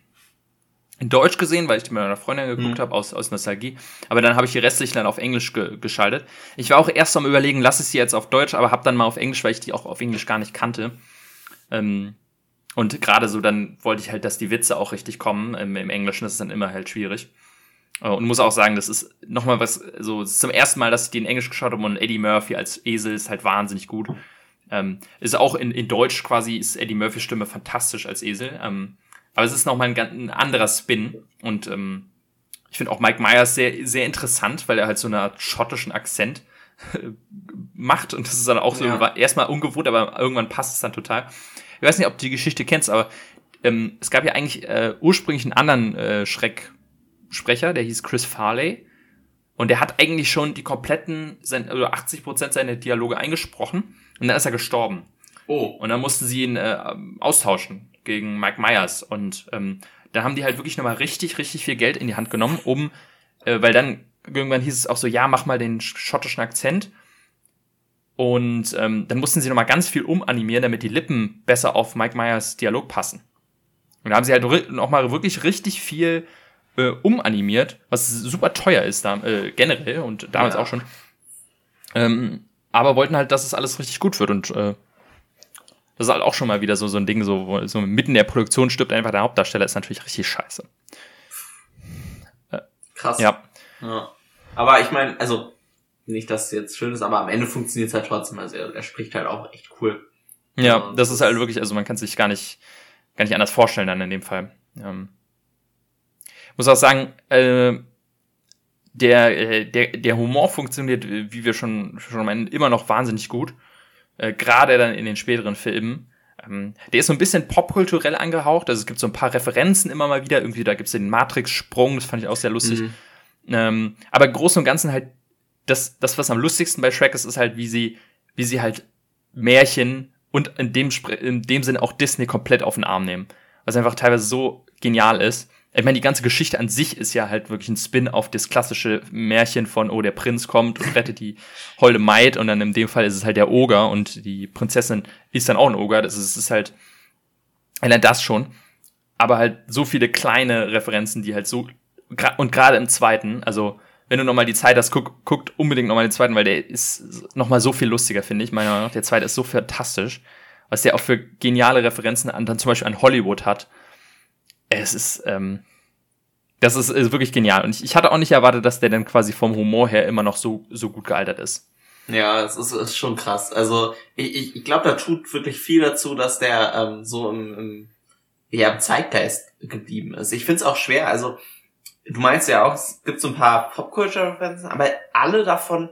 in Deutsch gesehen, weil ich den mit meiner Freundin geguckt mhm. habe, aus, aus Nostalgie. Aber dann habe ich die restlichen dann auf Englisch ge geschaltet. Ich war auch erst am überlegen, lass ich sie jetzt auf Deutsch, aber habe dann mal auf Englisch, weil ich die auch auf Englisch gar nicht kannte. Ähm, und gerade so, dann wollte ich halt, dass die Witze auch richtig kommen. Im, im Englischen ist dann immer halt schwierig. Äh, und muss auch sagen, das ist nochmal was, so, es zum ersten Mal, dass ich die in Englisch geschaut habe und Eddie Murphy als Esel ist halt wahnsinnig gut. Ähm, ist auch in, in Deutsch quasi, ist Eddie Murphys Stimme fantastisch als Esel. Ähm, aber es ist nochmal ein, ein anderer Spin. Und ähm, ich finde auch Mike Myers sehr, sehr interessant, weil er halt so eine Art schottischen Akzent macht. Und das ist dann auch so ja. erstmal ungewohnt, aber irgendwann passt es dann total. Ich weiß nicht, ob du die Geschichte kennst, aber ähm, es gab ja eigentlich äh, ursprünglich einen anderen äh, Schrecksprecher, der hieß Chris Farley. Und der hat eigentlich schon die kompletten, sein, oder 80 Prozent seiner Dialoge eingesprochen. Und dann ist er gestorben. Oh. Und dann mussten sie ihn äh, austauschen gegen Mike Myers. Und ähm, dann haben die halt wirklich nochmal richtig, richtig viel Geld in die Hand genommen, um, äh, weil dann irgendwann hieß es auch so, ja, mach mal den schottischen Akzent. Und ähm, dann mussten sie nochmal ganz viel umanimieren, damit die Lippen besser auf Mike Myers Dialog passen. Und da haben sie halt nochmal wirklich richtig viel äh, umanimiert, was super teuer ist da, äh, generell und damals ja. auch schon. Ähm, aber wollten halt, dass es alles richtig gut wird und äh, das ist halt auch schon mal wieder so, so ein Ding, so, so mitten in der Produktion stirbt einfach der Hauptdarsteller, ist natürlich richtig scheiße. Äh, Krass. Ja. ja. Aber ich meine, also, nicht, dass es jetzt schön ist, aber am Ende funktioniert es halt trotzdem. Also er, er, spricht halt auch echt cool. Ja, also, das ist halt wirklich, also man kann sich gar nicht, gar nicht anders vorstellen dann in dem Fall. Ähm, muss auch sagen, äh, der, äh, der, der Humor funktioniert, wie wir schon, schon meinen, immer noch wahnsinnig gut. Äh, Gerade dann in den späteren Filmen. Ähm, der ist so ein bisschen popkulturell angehaucht. Also es gibt so ein paar Referenzen immer mal wieder. Irgendwie, da gibt es den Matrix-Sprung, das fand ich auch sehr lustig. Mhm. Ähm, aber im Großen und Ganzen halt, das, das, was am lustigsten bei Shrek ist, ist halt, wie sie, wie sie halt Märchen und in dem, in dem Sinne auch Disney komplett auf den Arm nehmen. Was einfach teilweise so genial ist. Ich meine, die ganze Geschichte an sich ist ja halt wirklich ein Spin auf das klassische Märchen von, oh, der Prinz kommt und rettet die holde Maid und dann in dem Fall ist es halt der Oger und die Prinzessin ist dann auch ein Oger. Das ist, ist halt, allein das schon. Aber halt so viele kleine Referenzen, die halt so, und gerade im zweiten, also, wenn du nochmal die Zeit hast, guck, guckt unbedingt nochmal den zweiten, weil der ist nochmal so viel lustiger, finde ich. Meiner Meinung nach, der zweite ist so fantastisch. Was der auch für geniale Referenzen an, dann zum Beispiel an Hollywood hat es ist, ähm, das ist, ist wirklich genial. Und ich, ich hatte auch nicht erwartet, dass der dann quasi vom Humor her immer noch so, so gut gealtert ist. Ja, es ist, ist schon krass. Also ich, ich, ich glaube, da tut wirklich viel dazu, dass der ähm, so im, im, ja, im Zeitgeist geblieben ist. Ich finde es auch schwer, also du meinst ja auch, es gibt so ein paar Popculture-Referenzen, aber alle davon,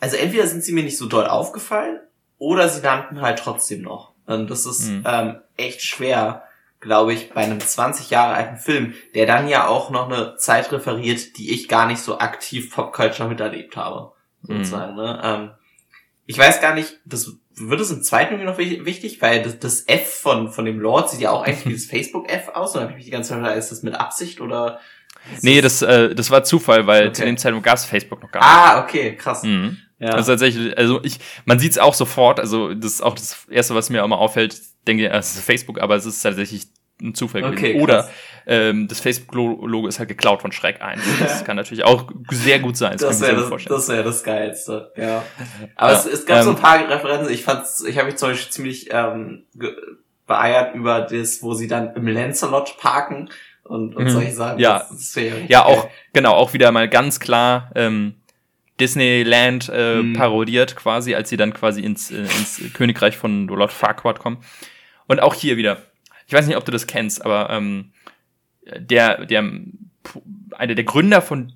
also entweder sind sie mir nicht so doll aufgefallen, oder sie landen halt trotzdem noch. Und das ist mhm. ähm, echt schwer, glaube ich, bei einem 20 Jahre alten Film, der dann ja auch noch eine Zeit referiert, die ich gar nicht so aktiv Popculture miterlebt habe. Sozusagen, mhm. ne? Ähm, ich weiß gar nicht, das wird es im zweiten irgendwie noch wichtig, weil das, das F von, von dem Lord sieht ja auch eigentlich wie das Facebook-F aus, oder habe ich mich die ganze Zeit ist das mit Absicht oder? Nee, das, äh, das war Zufall, weil okay. zu dem Zeitpunkt gab es Facebook noch gar nicht. Ah, okay, krass. Mhm. Ja. Also tatsächlich, also ich, man sieht es auch sofort, also das ist auch das Erste, was mir immer auffällt, denke, es ist Facebook, aber es ist tatsächlich ein Zufall okay, gewesen. Oder ähm, das Facebook-Logo ist halt geklaut von Schreck 1. Das kann natürlich auch sehr gut sein. Das, das wäre das, das, wär das Geilste, ja. Aber ja, es, es gab ähm, so ein ähm, paar Referenzen. Ich fand's, ich habe mich zum Beispiel ziemlich ähm, beeiert über das, wo sie dann im Lancelot parken und, und mhm. solche Sachen. Ja, ja, ja auch, genau, auch wieder mal ganz klar ähm, Disneyland äh, mhm. parodiert quasi, als sie dann quasi ins, äh, ins Königreich von Lord Farquaad kommen. Und auch hier wieder, ich weiß nicht, ob du das kennst, aber ähm, der, der, einer der Gründer von,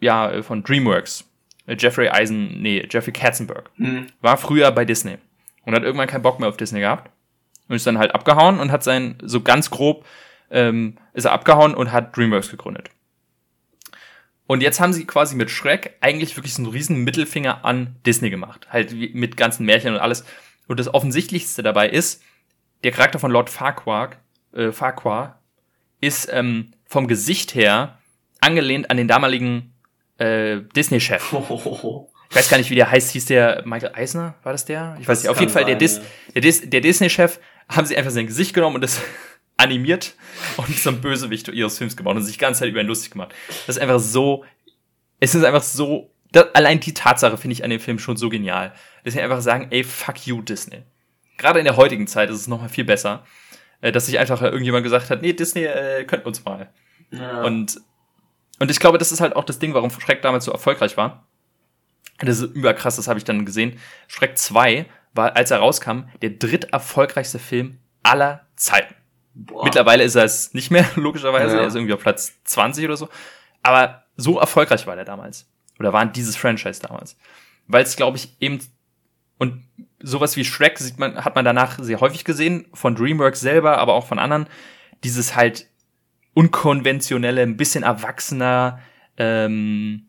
ja, von DreamWorks, äh, Jeffrey Eisen, nee, Jeffrey Katzenberg, mhm. war früher bei Disney und hat irgendwann keinen Bock mehr auf Disney gehabt und ist dann halt abgehauen und hat sein, so ganz grob, ähm, ist er abgehauen und hat DreamWorks gegründet. Und jetzt haben sie quasi mit Shrek eigentlich wirklich so einen riesen Mittelfinger an Disney gemacht. Halt mit ganzen Märchen und alles. Und das Offensichtlichste dabei ist, der Charakter von Lord Farquaad, äh, Farquaad ist ähm, vom Gesicht her angelehnt an den damaligen äh, Disney-Chef. Ich weiß gar nicht, wie der heißt. Hieß der Michael Eisner? War das der? Ich weiß das nicht. Auf jeden Fall, der, Dis, der, Dis, der Disney-Chef haben sie einfach sein Gesicht genommen und das animiert und zum Bösewicht ihres Films gebaut und sich die ganze Zeit über ihn lustig gemacht. Das ist einfach so, es ist einfach so, das, allein die Tatsache finde ich an dem Film schon so genial. Dass sie einfach sagen, ey, fuck you, Disney. Gerade in der heutigen Zeit ist es nochmal viel besser, äh, dass sich einfach irgendjemand gesagt hat, nee, Disney, äh, könnt uns mal. Ja. Und, und ich glaube, das ist halt auch das Ding, warum Schreck damals so erfolgreich war. Das ist überkrass, das habe ich dann gesehen. Schreck 2 war, als er rauskam, der dritt erfolgreichste Film aller Zeiten. Boah. Mittlerweile ist er es nicht mehr, logischerweise. Ja. Er ist irgendwie auf Platz 20 oder so. Aber so erfolgreich war der damals. Oder waren dieses Franchise damals. Weil es, glaube ich, eben und sowas wie Shrek sieht man, hat man danach sehr häufig gesehen, von DreamWorks selber, aber auch von anderen. Dieses halt unkonventionelle, ein bisschen erwachsener ähm,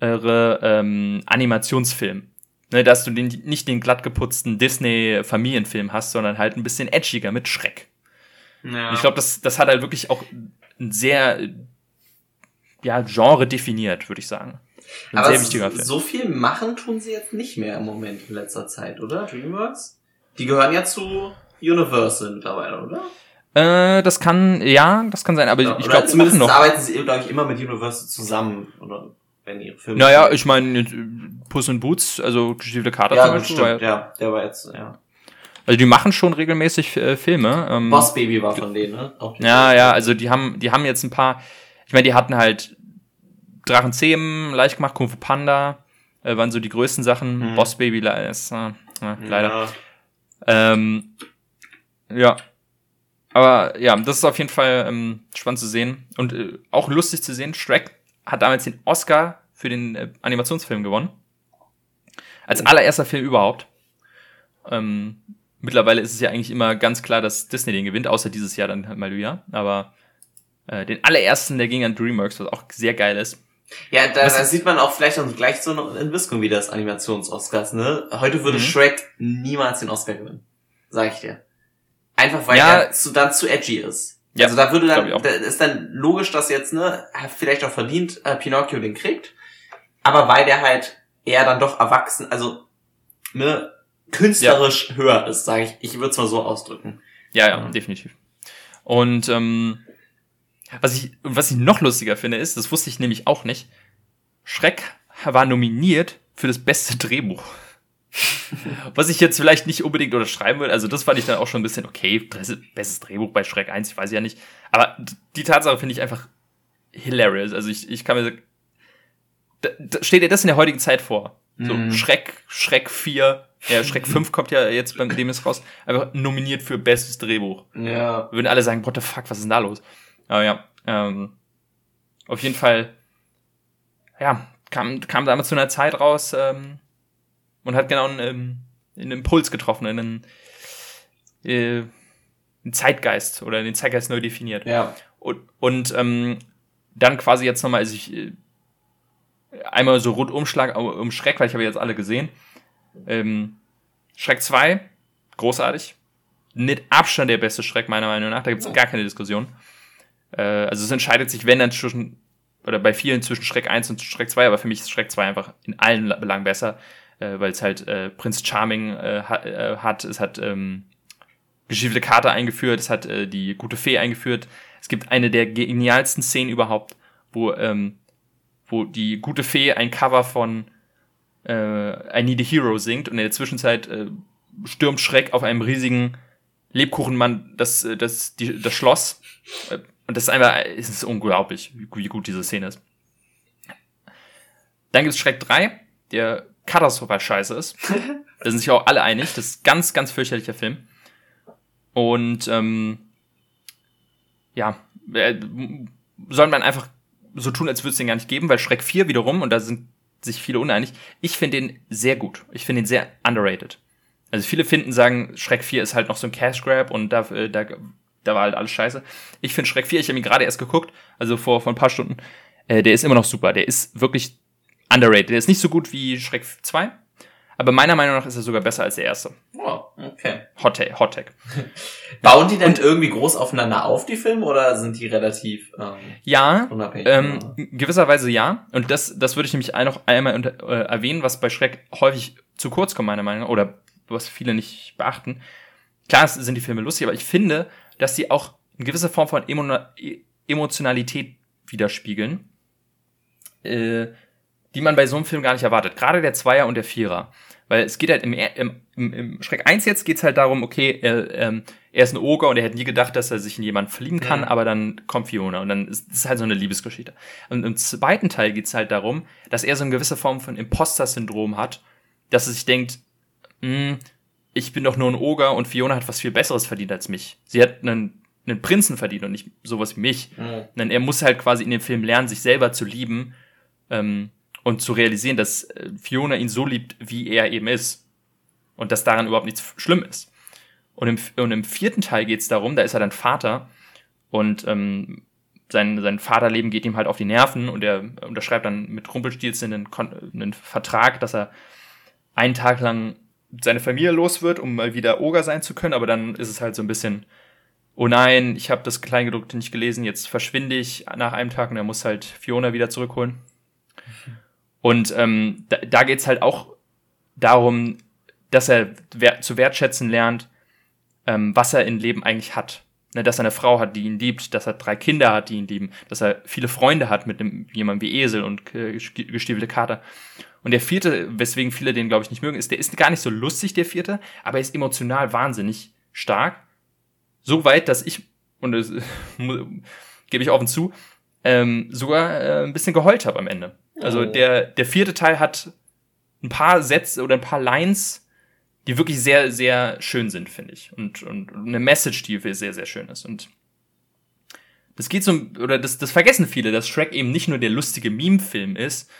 ähm, Animationsfilm. Ne, dass du den, nicht den glatt geputzten Disney-Familienfilm hast, sondern halt ein bisschen edgiger mit Schreck. Ja. ich glaube, das, das hat halt wirklich auch ein sehr ja, Genre definiert, würde ich sagen. Ein Aber sehr wichtiger Film. so viel machen tun sie jetzt nicht mehr im Moment in letzter Zeit, oder? DreamWorks? Die gehören ja zu Universal mittlerweile, oder? Äh, das kann, ja, das kann sein, aber ja, ich glaube, zumindest noch. arbeiten sie, glaube ich, immer mit Universal zusammen, oder wenn ihre Filme. Naja, ich meine, Puss in Boots, also Gestiefelte Kater ja, zum Beispiel. Stimmt, ja, der war jetzt, ja. Also die machen schon regelmäßig äh, Filme. Ähm, Boss Baby war von denen, ne? Auch ja, ja, also die haben, die haben jetzt ein paar, ich meine, die hatten halt Drachenzähmen leicht gemacht, Kung Fu Panda, äh, waren so die größten Sachen. Hm. Boss Baby ist, äh, leider. Ja. Ähm, ja. Aber ja, das ist auf jeden Fall ähm, spannend zu sehen und äh, auch lustig zu sehen. Shrek hat damals den Oscar für den äh, Animationsfilm gewonnen. Als allererster Film überhaupt. Ähm, mittlerweile ist es ja eigentlich immer ganz klar, dass Disney den gewinnt, außer dieses Jahr dann halt mal wieder. Aber äh, den allerersten, der ging an DreamWorks, was auch sehr geil ist. Ja, da, da sieht man auch vielleicht auch gleich so eine Entwicklung wie das Animations-Oscars, ne? Heute würde mhm. Shrek niemals den Oscar gewinnen. Sag ich dir. Einfach weil ja. er zu, dann zu edgy ist. Ja, also da würde dann, da ist dann logisch, dass jetzt, ne, vielleicht auch verdient äh, Pinocchio den kriegt, aber weil der halt eher dann doch erwachsen, also, ne, künstlerisch ja. höher ist, sage ich. Ich würde es mal so ausdrücken. Ja, ja, definitiv. Und ähm, was ich, was ich noch lustiger finde, ist, das wusste ich nämlich auch nicht, Schreck war nominiert für das beste Drehbuch. was ich jetzt vielleicht nicht unbedingt unterschreiben würde, also das fand ich dann auch schon ein bisschen, okay, bestes Drehbuch bei Schreck 1, ich weiß ja nicht. Aber die Tatsache finde ich einfach hilarious. Also ich, ich kann mir da, da steht dir das in der heutigen Zeit vor. So mm. Schreck, Schreck 4, ja, Schreck 5 kommt ja jetzt beim dem ist raus, einfach nominiert für bestes Drehbuch. Ja. Würden alle sagen, what the fuck, was ist denn da los? Aber ja, ähm, auf jeden Fall, ja, kam, kam damals zu einer Zeit raus ähm, und hat genau einen, ähm, einen Impuls getroffen, einen, äh, einen Zeitgeist oder den Zeitgeist neu definiert. Ja. Und, und ähm, dann quasi jetzt nochmal, also ich äh, einmal so Rundumschlag um Schreck, weil ich habe jetzt alle gesehen. Ähm, Schreck 2, großartig. Mit Abstand der beste Schreck, meiner Meinung nach. Da gibt es gar keine Diskussion. Äh, also es entscheidet sich, wenn dann zwischen, oder bei vielen zwischen Schreck 1 und Schreck 2, aber für mich ist Schreck 2 einfach in allen Belangen besser, äh, weil es halt äh, Prinz Charming äh, äh, hat, es hat ähm, geschiefelte Karte eingeführt, es hat äh, die gute Fee eingeführt. Es gibt eine der genialsten Szenen überhaupt, wo, ähm, wo die gute Fee ein Cover von äh, I Need a Hero singt und in der Zwischenzeit äh, stürmt Schreck auf einem riesigen Lebkuchenmann das, äh, das, die, das Schloss. Äh, und das ist einfach, es ist unglaublich, wie gut diese Szene ist. Dann gibt es Schreck 3, der katastrophal scheiße ist. da sind sich auch alle einig. Das ist ganz, ganz fürchterlicher Film. Und ähm, ja, äh, soll man einfach so tun, als würde es den gar nicht geben, weil Schreck 4 wiederum, und da sind sich viele uneinig, ich finde den sehr gut. Ich finde ihn sehr underrated. Also viele finden, sagen, Schreck 4 ist halt noch so ein Cash Grab und da, äh, da, da war halt alles scheiße. Ich finde Schreck 4, ich habe ihn gerade erst geguckt, also vor, vor ein paar Stunden, äh, der ist immer noch super. Der ist wirklich underrated. Der ist nicht so gut wie Schreck 2, aber meiner Meinung nach ist er sogar besser als der erste. Oh, okay. Hot Tag. Bauen die denn und, irgendwie groß aufeinander auf, die Filme, oder sind die relativ ähm, ja, unabhängig? Ähm, gewisserweise ja. Und das, das würde ich nämlich noch einmal unter, äh, erwähnen, was bei Schreck häufig zu kurz kommt, meiner Meinung nach, oder was viele nicht beachten. Klar sind die Filme lustig, aber ich finde, dass sie auch eine gewisse Form von e-, Emotionalität widerspiegeln. Äh, die man bei so einem Film gar nicht erwartet. Gerade der Zweier und der Vierer. Weil es geht halt im, im, im, im Schreck 1 jetzt geht's halt darum, okay, er, ähm, er ist ein Oger und er hätte nie gedacht, dass er sich in jemanden verlieben kann, ja. aber dann kommt Fiona und dann ist es halt so eine Liebesgeschichte. Und im zweiten Teil geht's halt darum, dass er so eine gewisse Form von Imposter-Syndrom hat, dass er sich denkt, hm, ich bin doch nur ein Oger und Fiona hat was viel Besseres verdient als mich. Sie hat einen, einen Prinzen verdient und nicht sowas wie mich. Ja. Denn er muss halt quasi in dem Film lernen, sich selber zu lieben, ähm, und zu realisieren, dass äh, Fiona ihn so liebt, wie er eben ist. Und dass daran überhaupt nichts schlimm ist. Und im, und im vierten Teil geht es darum, da ist er dann Vater und ähm, sein, sein Vaterleben geht ihm halt auf die Nerven und er unterschreibt dann mit Rumpelstilzchen einen, einen Vertrag, dass er einen Tag lang seine Familie los wird, um mal wieder Oger sein zu können, aber dann ist es halt so ein bisschen, oh nein, ich habe das Kleingedruckte nicht gelesen, jetzt verschwinde ich nach einem Tag und er muss halt Fiona wieder zurückholen. Und ähm, da, da geht es halt auch darum, dass er wer zu wertschätzen lernt, ähm, was er im Leben eigentlich hat. Ne, dass er eine Frau hat, die ihn liebt, dass er drei Kinder hat, die ihn lieben, dass er viele Freunde hat mit einem, jemandem wie Esel und äh, gestiefelte Kater. Und der vierte, weswegen viele den, glaube ich, nicht mögen, ist, der ist gar nicht so lustig, der vierte, aber er ist emotional wahnsinnig stark. So weit, dass ich, und das gebe ich offen zu, ähm, sogar äh, ein bisschen geheult habe am Ende. Also oh. der, der vierte Teil hat ein paar Sätze oder ein paar Lines, die wirklich sehr, sehr schön sind, finde ich. Und, und eine Message, die sehr, sehr schön ist. Und das geht so, oder das, das vergessen viele, dass Shrek eben nicht nur der lustige Meme-Film ist,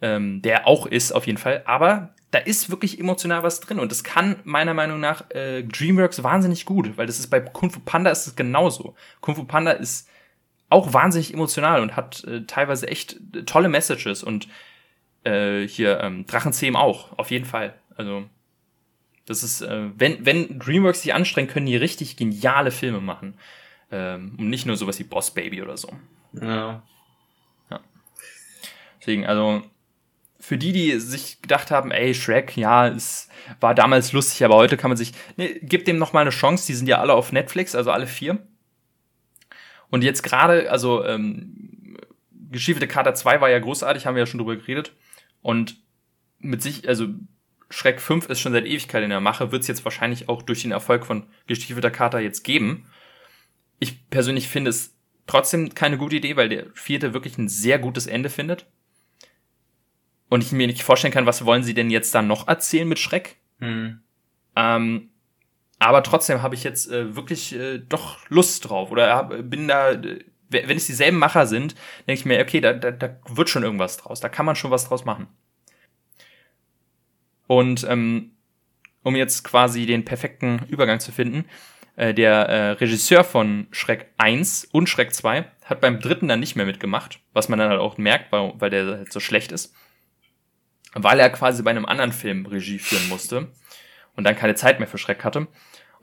ähm, der auch ist auf jeden Fall, aber da ist wirklich emotional was drin und das kann meiner Meinung nach äh, DreamWorks wahnsinnig gut, weil das ist bei Kung Fu Panda ist es genauso. Kung Fu Panda ist auch wahnsinnig emotional und hat äh, teilweise echt äh, tolle Messages und äh, hier ähm, Drachenzähm auch, auf jeden Fall. Also das ist, äh, wenn, wenn DreamWorks sich anstrengt, können die richtig geniale Filme machen. Ähm, und nicht nur sowas wie Boss Baby oder so. Ja. ja. Deswegen, also für die, die sich gedacht haben, ey, Shrek, ja, es war damals lustig, aber heute kann man sich, ne, gibt dem noch mal eine Chance. Die sind ja alle auf Netflix, also alle vier. Und jetzt gerade, also ähm, Geschiefelte Kater 2 war ja großartig, haben wir ja schon drüber geredet. Und mit sich, also Schreck 5 ist schon seit Ewigkeit in der Mache, wird es jetzt wahrscheinlich auch durch den Erfolg von Gestiefelter Kater jetzt geben. Ich persönlich finde es trotzdem keine gute Idee, weil der vierte wirklich ein sehr gutes Ende findet. Und ich mir nicht vorstellen kann, was wollen sie denn jetzt da noch erzählen mit Schreck? Hm. Ähm, aber trotzdem habe ich jetzt äh, wirklich äh, doch Lust drauf oder hab, bin da, wenn es dieselben Macher sind, denke ich mir, okay, da, da, da wird schon irgendwas draus, da kann man schon was draus machen. Und ähm, um jetzt quasi den perfekten Übergang zu finden, äh, der äh, Regisseur von Schreck 1 und Schreck 2 hat beim dritten dann nicht mehr mitgemacht, was man dann halt auch merkt, weil, weil der halt so schlecht ist, weil er quasi bei einem anderen Film Regie führen musste und dann keine Zeit mehr für Schreck hatte.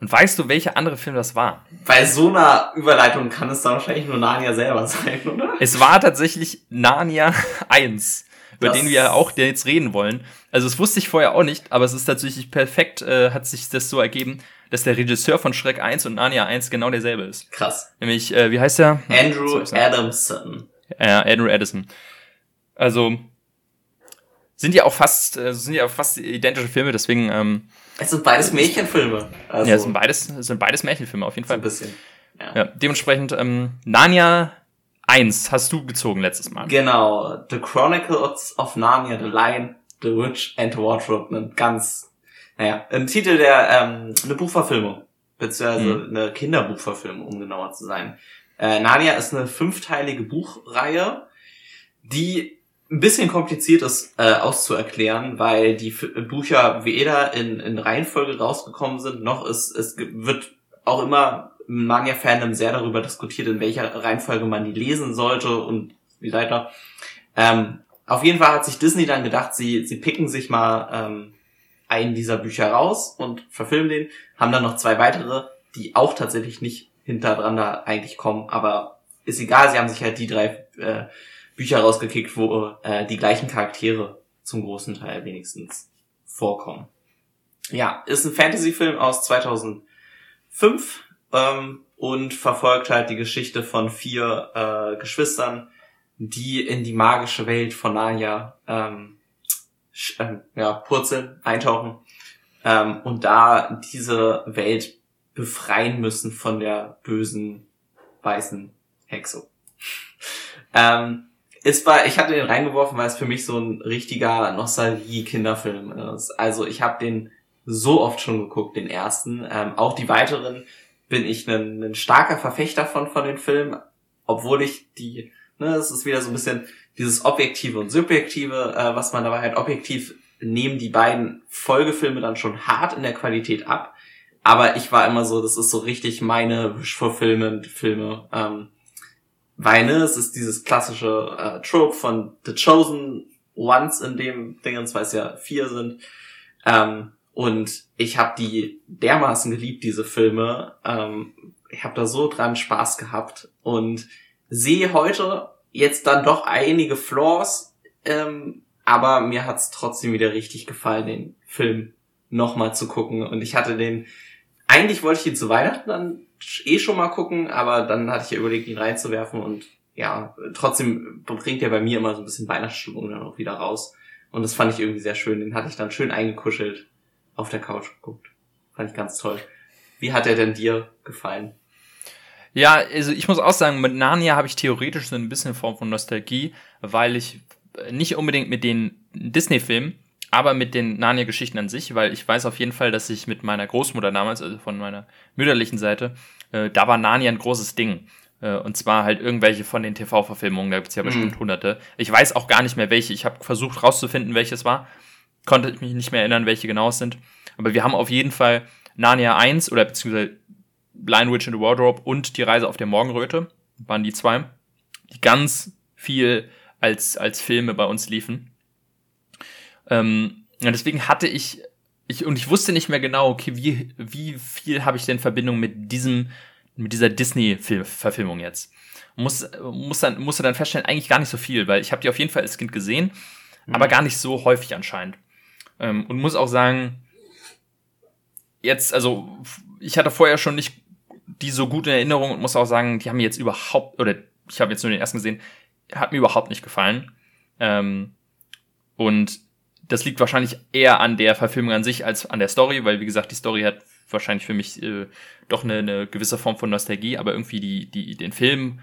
Und weißt du, welcher andere Film das war? Bei so einer Überleitung kann es dann wahrscheinlich nur Narnia selber sein, oder? Es war tatsächlich Narnia 1, über das den wir auch jetzt reden wollen. Also das wusste ich vorher auch nicht, aber es ist tatsächlich perfekt, äh, hat sich das so ergeben, dass der Regisseur von Shrek 1 und Narnia 1 genau derselbe ist. Krass. Nämlich, äh, wie heißt der? Andrew Adamson. Ja, Andrew Addison. Also sind ja auch fast, äh, sind ja auch fast identische Filme, deswegen ähm, es sind beides Märchenfilme. Also ja, es sind beides, es sind beides Märchenfilme, auf jeden Fall. ein bisschen. Ja. ja. Ja, dementsprechend, ähm, Narnia 1 hast du gezogen letztes Mal. Genau, The Chronicles of Narnia, The Lion, The Witch and the Wardrobe. Ein ganz, naja, ein Titel der, ähm, eine Buchverfilmung, beziehungsweise Mhm. eine Kinderbuchverfilmung, um genauer zu sein. Äh, Narnia ist eine fünfteilige Buchreihe, die ein bisschen kompliziert ist äh, auszuerklären, weil die F Bücher weder in, in Reihenfolge rausgekommen sind, noch es ge- wird auch immer im Narnia-Fandom sehr darüber diskutiert, in welcher Reihenfolge man die lesen sollte und wie weiter. Ähm, auf jeden Fall hat sich Disney dann gedacht, sie, sie picken sich mal ähm, einen dieser Bücher raus und verfilmen den, haben dann noch zwei weitere, die auch tatsächlich nicht hintereinander eigentlich kommen, aber ist egal, sie haben sich halt die drei äh, Bücher rausgekickt, wo äh, die gleichen Charaktere zum großen Teil wenigstens vorkommen. Ja, ist ein Fantasy-Film aus 2005 ähm, und verfolgt halt die Geschichte von vier äh, Geschwistern, die in die magische Welt von Narnia ähm, ähm, ja, purzeln, eintauchen ähm, und da diese Welt befreien müssen von der bösen weißen Hexe. Ähm, es war, ich hatte den reingeworfen, weil es für mich so ein richtiger Nostalgie-Kinderfilm ist. Also ich habe den so oft schon geguckt, den ersten. Ähm, auch die weiteren bin ich ein, ein starker Verfechter von von den Filmen, obwohl ich die, ne, es ist wieder so ein bisschen dieses Objektive und Subjektive, äh, was man dabei halt objektiv nehmen die beiden Folgefilme dann schon hart in der Qualität ab. Aber ich war immer so, das ist so richtig meine Wish-Fulfillment-Filme. Ähm, weil, ne, es ist dieses klassische äh, Trope von The Chosen Ones in dem Dingens, weil es ja vier sind. Ähm, und ich habe die dermaßen geliebt, diese Filme. Ähm, ich habe da so dran Spaß gehabt und sehe heute jetzt dann doch einige Flaws, ähm, aber mir hat's trotzdem wieder richtig gefallen, den Film nochmal zu gucken. Und ich hatte den, eigentlich wollte ich ihn zu Weihnachten dann eh schon mal gucken, aber dann hatte ich ja überlegt, ihn reinzuwerfen und ja, trotzdem bringt er bei mir immer so ein bisschen Weihnachtsstimmung dann auch wieder raus. Und das fand ich irgendwie sehr schön. Den hatte ich dann schön eingekuschelt auf der Couch geguckt. Fand ich ganz toll. Wie hat er denn dir gefallen? Ja, also ich muss auch sagen, mit Narnia habe ich theoretisch so ein bisschen Form von Nostalgie, weil ich nicht unbedingt mit den Disney-Filmen, aber mit den Narnia-Geschichten an sich, weil ich weiß auf jeden Fall, dass ich mit meiner Großmutter damals, also von meiner mütterlichen Seite, äh, da war Narnia ein großes Ding. Äh, und zwar halt irgendwelche von den TV-Verfilmungen, da gibt's ja bestimmt Mhm. hunderte. Ich weiß auch gar nicht mehr welche. Ich habe versucht rauszufinden, welches war. Konnte mich nicht mehr erinnern, welche genau es sind. Aber wir haben auf jeden Fall Narnia 1 oder beziehungsweise Blind Witch in the Wardrobe und Die Reise auf der Morgenröte, waren die zwei, die ganz viel als, als Filme bei uns liefen. Ähm, und deswegen hatte ich, ich, und ich wusste nicht mehr genau, okay, wie, wie viel habe ich denn Verbindung mit diesem, mit dieser Disney-Verfilmung jetzt? Muss, muss dann, musste dann feststellen, eigentlich gar nicht so viel, weil ich habe die auf jeden Fall als Kind gesehen, aber gar nicht so häufig anscheinend. Ähm, und muss auch sagen, jetzt, also ich hatte vorher schon nicht die so gut in Erinnerung und muss auch sagen, die haben mir jetzt überhaupt, oder ich habe jetzt nur den ersten gesehen, hat mir überhaupt nicht gefallen. Ähm, und das liegt wahrscheinlich eher an der Verfilmung an sich als an der Story, weil wie gesagt, die Story hat wahrscheinlich für mich äh, doch eine, eine gewisse Form von Nostalgie, aber irgendwie die, die, den Film,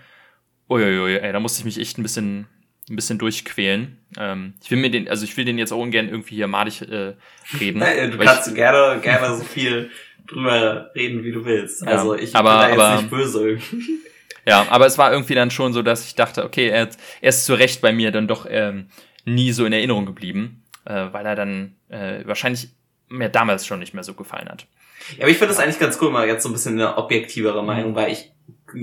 uiuiui, ey, da musste ich mich echt ein bisschen, ein bisschen durchquälen. Ähm, ich will mir den, also ich will den jetzt auch ungern irgendwie hier madig äh, reden. Du kannst gerne, gerne so viel drüber reden, wie du willst. Ja, Also ich aber- bin da jetzt aber- nicht böse. Ja, aber es war irgendwie dann schon so, dass ich dachte, okay, er, er ist zu Recht bei mir dann doch ähm, nie so in Erinnerung geblieben, äh, weil er dann äh, wahrscheinlich mir damals schon nicht mehr so gefallen hat. Ja, aber ich finde das eigentlich ganz cool, mal jetzt so ein bisschen eine objektivere Mhm. Meinung, weil ich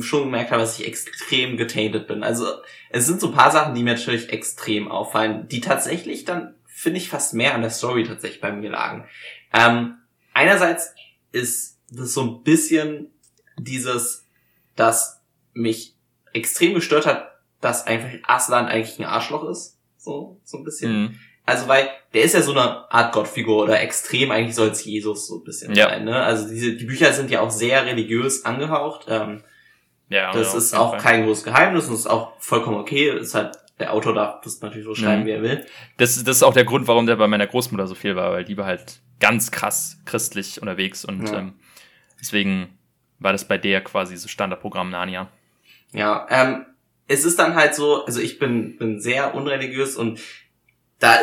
schon gemerkt habe, dass ich extrem getainted bin. Also es sind so ein paar Sachen, die mir natürlich extrem auffallen, die tatsächlich dann, finde ich, fast mehr an der Story tatsächlich bei mir lagen. Ähm, einerseits ist das so ein bisschen dieses, dass mich extrem gestört hat, dass einfach Aslan eigentlich ein Arschloch ist. So, so ein bisschen. Mhm. Also weil der ist ja so eine Art Gottfigur oder extrem eigentlich soll es Jesus so ein bisschen Ja. sein. Ne? Also diese die Bücher sind ja auch sehr religiös angehaucht. Ähm, Ja, das ja, ist auch kein großes Geheimnis und ist auch vollkommen okay. Ist halt der Autor darf das natürlich so schreiben, Mhm. wie er will. Das, das ist auch der Grund, warum der bei meiner Großmutter so viel war, weil die war halt ganz krass christlich unterwegs und Ja. ähm, deswegen war das bei der quasi so Standardprogramm Narnia. Ja, ähm, es ist dann halt so, also ich bin, bin sehr unreligiös und da,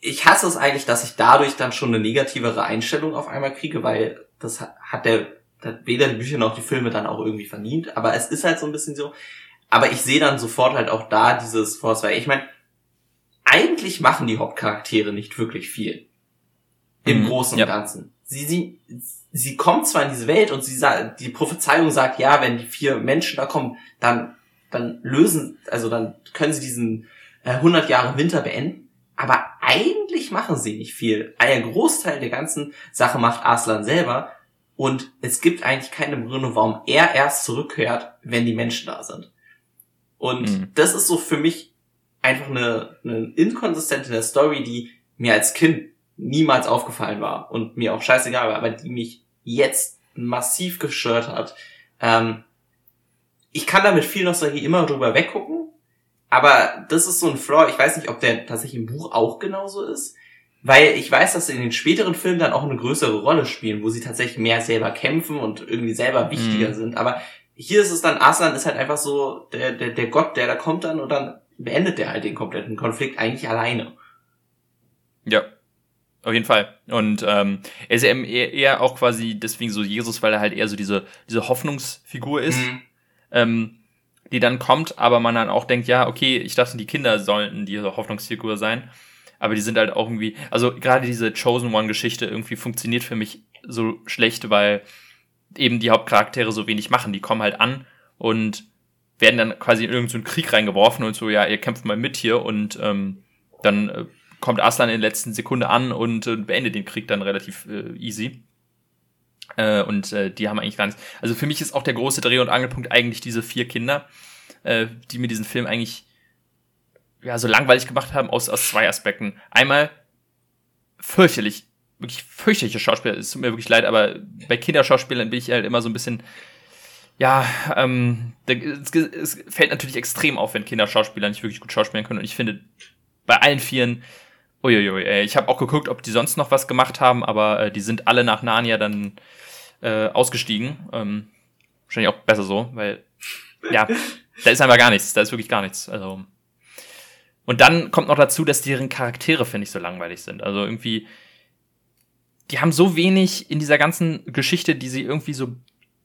ich hasse es eigentlich, dass ich dadurch dann schon eine negativere Einstellung auf einmal kriege, weil das hat der, hat weder die Bücher noch die Filme dann auch irgendwie verdient, aber es ist halt so ein bisschen so, aber ich sehe dann sofort halt auch da dieses Force, weil ich meine, eigentlich machen die Hauptcharaktere nicht wirklich viel. Im mhm, Großen und ja. Ganzen. Sie, sie, sie kommt zwar in diese Welt und sie sagt, die Prophezeiung sagt, ja, wenn die vier Menschen da kommen, dann, dann lösen, also dann können sie diesen 100 Jahre Winter beenden. Aber eigentlich machen sie nicht viel. Ein Großteil der ganzen Sache macht Arslan selber. Und es gibt eigentlich keine Begründung, warum er erst zurückkehrt, wenn die Menschen da sind. Und mhm. das ist so für mich einfach eine, eine inkonsistente Story, die mir als Kind niemals aufgefallen war und mir auch scheißegal war, aber die mich jetzt massiv gestört hat. Ähm, ich kann damit viel Nostalgie immer drüber weggucken, aber das ist so ein Flaw. Ich weiß nicht, ob der tatsächlich im Buch auch genauso ist, weil ich weiß, dass sie in den späteren Filmen dann auch eine größere Rolle spielen, wo sie tatsächlich mehr selber kämpfen und irgendwie selber wichtiger mhm. sind. Aber hier ist es dann, Aslan ist halt einfach so der, der, der Gott, der da kommt dann und dann beendet der halt den kompletten Konflikt eigentlich alleine. Ja, auf jeden Fall. Und ähm, er ist eben eher, eher auch quasi deswegen so Jesus, weil er halt eher so diese, diese Hoffnungsfigur ist, mhm. ähm, die dann kommt, aber man dann auch denkt, ja, okay, ich dachte, die Kinder sollten diese Hoffnungsfigur sein. Aber die sind halt auch irgendwie, also gerade diese Chosen One-Geschichte irgendwie funktioniert für mich so schlecht, weil eben die Hauptcharaktere so wenig machen. Die kommen halt an und werden dann quasi in irgendeinen Krieg reingeworfen und so, ja, ihr kämpft mal mit hier und ähm, dann äh, kommt Aslan in der letzten Sekunde an und äh, beendet den Krieg dann relativ äh, easy. Äh, und äh, die haben eigentlich gar nichts. Also für mich ist auch der große Dreh- und Angelpunkt eigentlich diese vier Kinder, äh, die mir diesen Film eigentlich ja so langweilig gemacht haben aus, aus zwei Aspekten. Einmal fürchterlich, wirklich fürchterliche Schauspieler. Es tut mir wirklich leid, aber bei Kinderschauspielern bin ich halt immer so ein bisschen ja, ähm, es, es fällt natürlich extrem auf, wenn Kinderschauspieler nicht wirklich gut schauspielen können. Und ich finde, bei allen Vieren Uiuiui, ich habe auch geguckt, ob die sonst noch was gemacht haben, aber äh, die sind alle nach Narnia dann äh, ausgestiegen. Ähm, wahrscheinlich auch besser so, weil ja, da ist einfach gar nichts, da ist wirklich gar nichts. Also und dann kommt noch dazu, dass deren Charaktere finde ich so langweilig sind. Also irgendwie, die haben so wenig in dieser ganzen Geschichte, die sie irgendwie so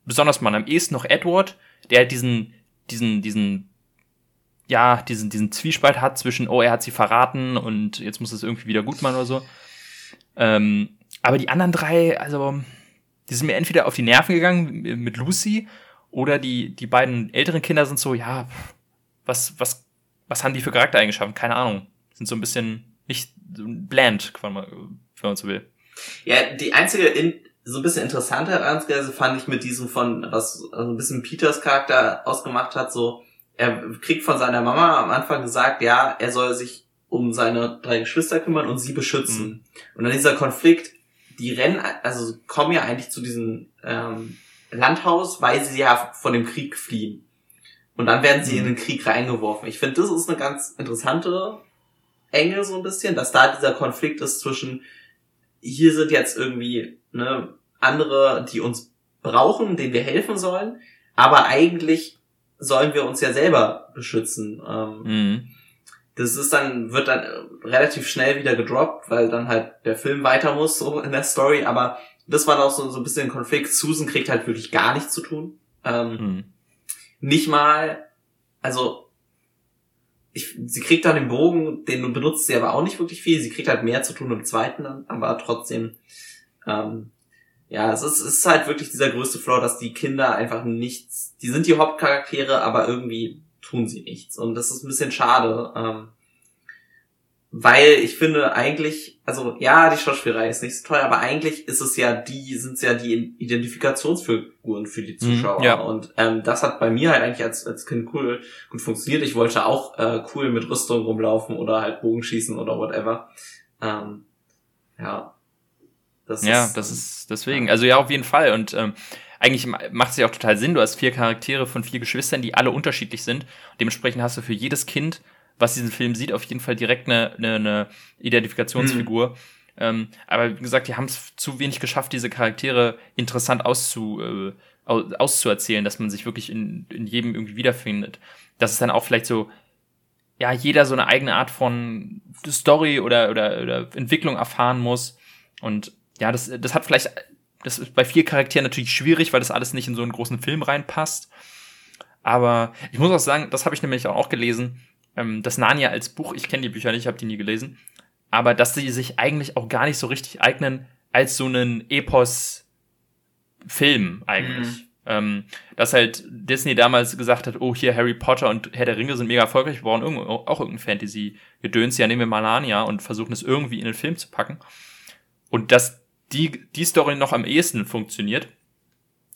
besonders machen. Am ehesten noch Edward, der halt diesen diesen diesen ja, diesen, diesen Zwiespalt hat zwischen, oh, er hat sie verraten und jetzt muss es irgendwie wieder gut machen oder so. Ähm, aber die anderen drei, also, die sind mir entweder auf die Nerven gegangen mit Lucy oder die, die beiden älteren Kinder sind so, ja, was, was, was haben die für Charaktereigenschaften? Keine Ahnung. Sind so ein bisschen nicht bland, wenn man, so will. Ja, die einzige in, so ein bisschen interessante Herangehensweise fand ich mit diesem von, was so also ein bisschen Peters Charakter ausgemacht hat, so, er kriegt von seiner Mama am Anfang gesagt, ja, er soll sich um seine drei Geschwister kümmern und sie beschützen. Mhm. Und dann dieser Konflikt, die rennen, also kommen ja eigentlich zu diesem ähm, Landhaus, weil sie ja von dem Krieg fliehen. Und dann werden sie mhm. in den Krieg reingeworfen. Ich finde, das ist eine ganz interessante Enge so ein bisschen, dass da dieser Konflikt ist zwischen, hier sind jetzt irgendwie ne, andere, die uns brauchen, denen wir helfen sollen, aber eigentlich sollen wir uns ja selber beschützen. Ähm, mhm. Das ist dann, wird dann relativ schnell wieder gedroppt, weil dann halt der Film weiter muss, so in der Story, aber das war auch so, so ein bisschen ein Konflikt. Susan kriegt halt wirklich gar nichts zu tun. Ähm, mhm. Nicht mal, also ich, sie kriegt dann den Bogen, den benutzt sie aber auch nicht wirklich viel. Sie kriegt halt mehr zu tun im zweiten, aber trotzdem ähm, ja, es ist, es ist halt wirklich dieser größte Flaw, dass die Kinder einfach nichts, die sind die Hauptcharaktere, aber irgendwie tun sie nichts. Und das ist ein bisschen schade, ähm, weil ich finde eigentlich, also ja, die Schauspielerei ist nicht so toll, aber eigentlich ist es ja die, sind es ja die Identifikationsfiguren für die mhm, Zuschauer. Mhm, ja. Und ähm, das hat bei mir halt eigentlich als, als Kind cool gut funktioniert. Ich wollte auch äh, cool mit Rüstung rumlaufen oder halt Bogenschießen oder whatever. Ähm, ja, das ja, ist, das ist deswegen. Also ja, auf jeden Fall. Und ähm, eigentlich macht es ja auch total Sinn. Du hast vier Charaktere von vier Geschwistern, die alle unterschiedlich sind. Dementsprechend hast du für jedes Kind, was diesen Film sieht, auf jeden Fall direkt eine, eine, eine Identifikationsfigur. Mhm. Ähm, aber wie gesagt, die haben es zu wenig geschafft, diese Charaktere interessant auszu, äh, auszuerzählen, dass man sich wirklich in, in jedem irgendwie wiederfindet. Dass es dann auch vielleicht so, ja, jeder so eine eigene Art von Story oder, oder, oder Entwicklung erfahren muss. Und ja, das, das hat vielleicht, das ist bei vier Charakteren natürlich schwierig, weil das alles nicht in so einen großen Film reinpasst. Aber ich muss auch sagen, das habe ich nämlich auch gelesen, ähm, das Narnia als Buch, ich kenne die Bücher nicht, ich habe die nie gelesen, aber dass sie sich eigentlich auch gar nicht so richtig eignen als so einen Epos-Film eigentlich. Mhm. Ähm, dass halt Disney damals gesagt hat, oh, hier Harry Potter und Herr der Ringe sind mega erfolgreich, wir brauchen auch irgendein Fantasy-Gedöns, ja, nehmen wir mal Narnia und versuchen es irgendwie in den Film zu packen. Und dass die, die Story noch am ehesten funktioniert,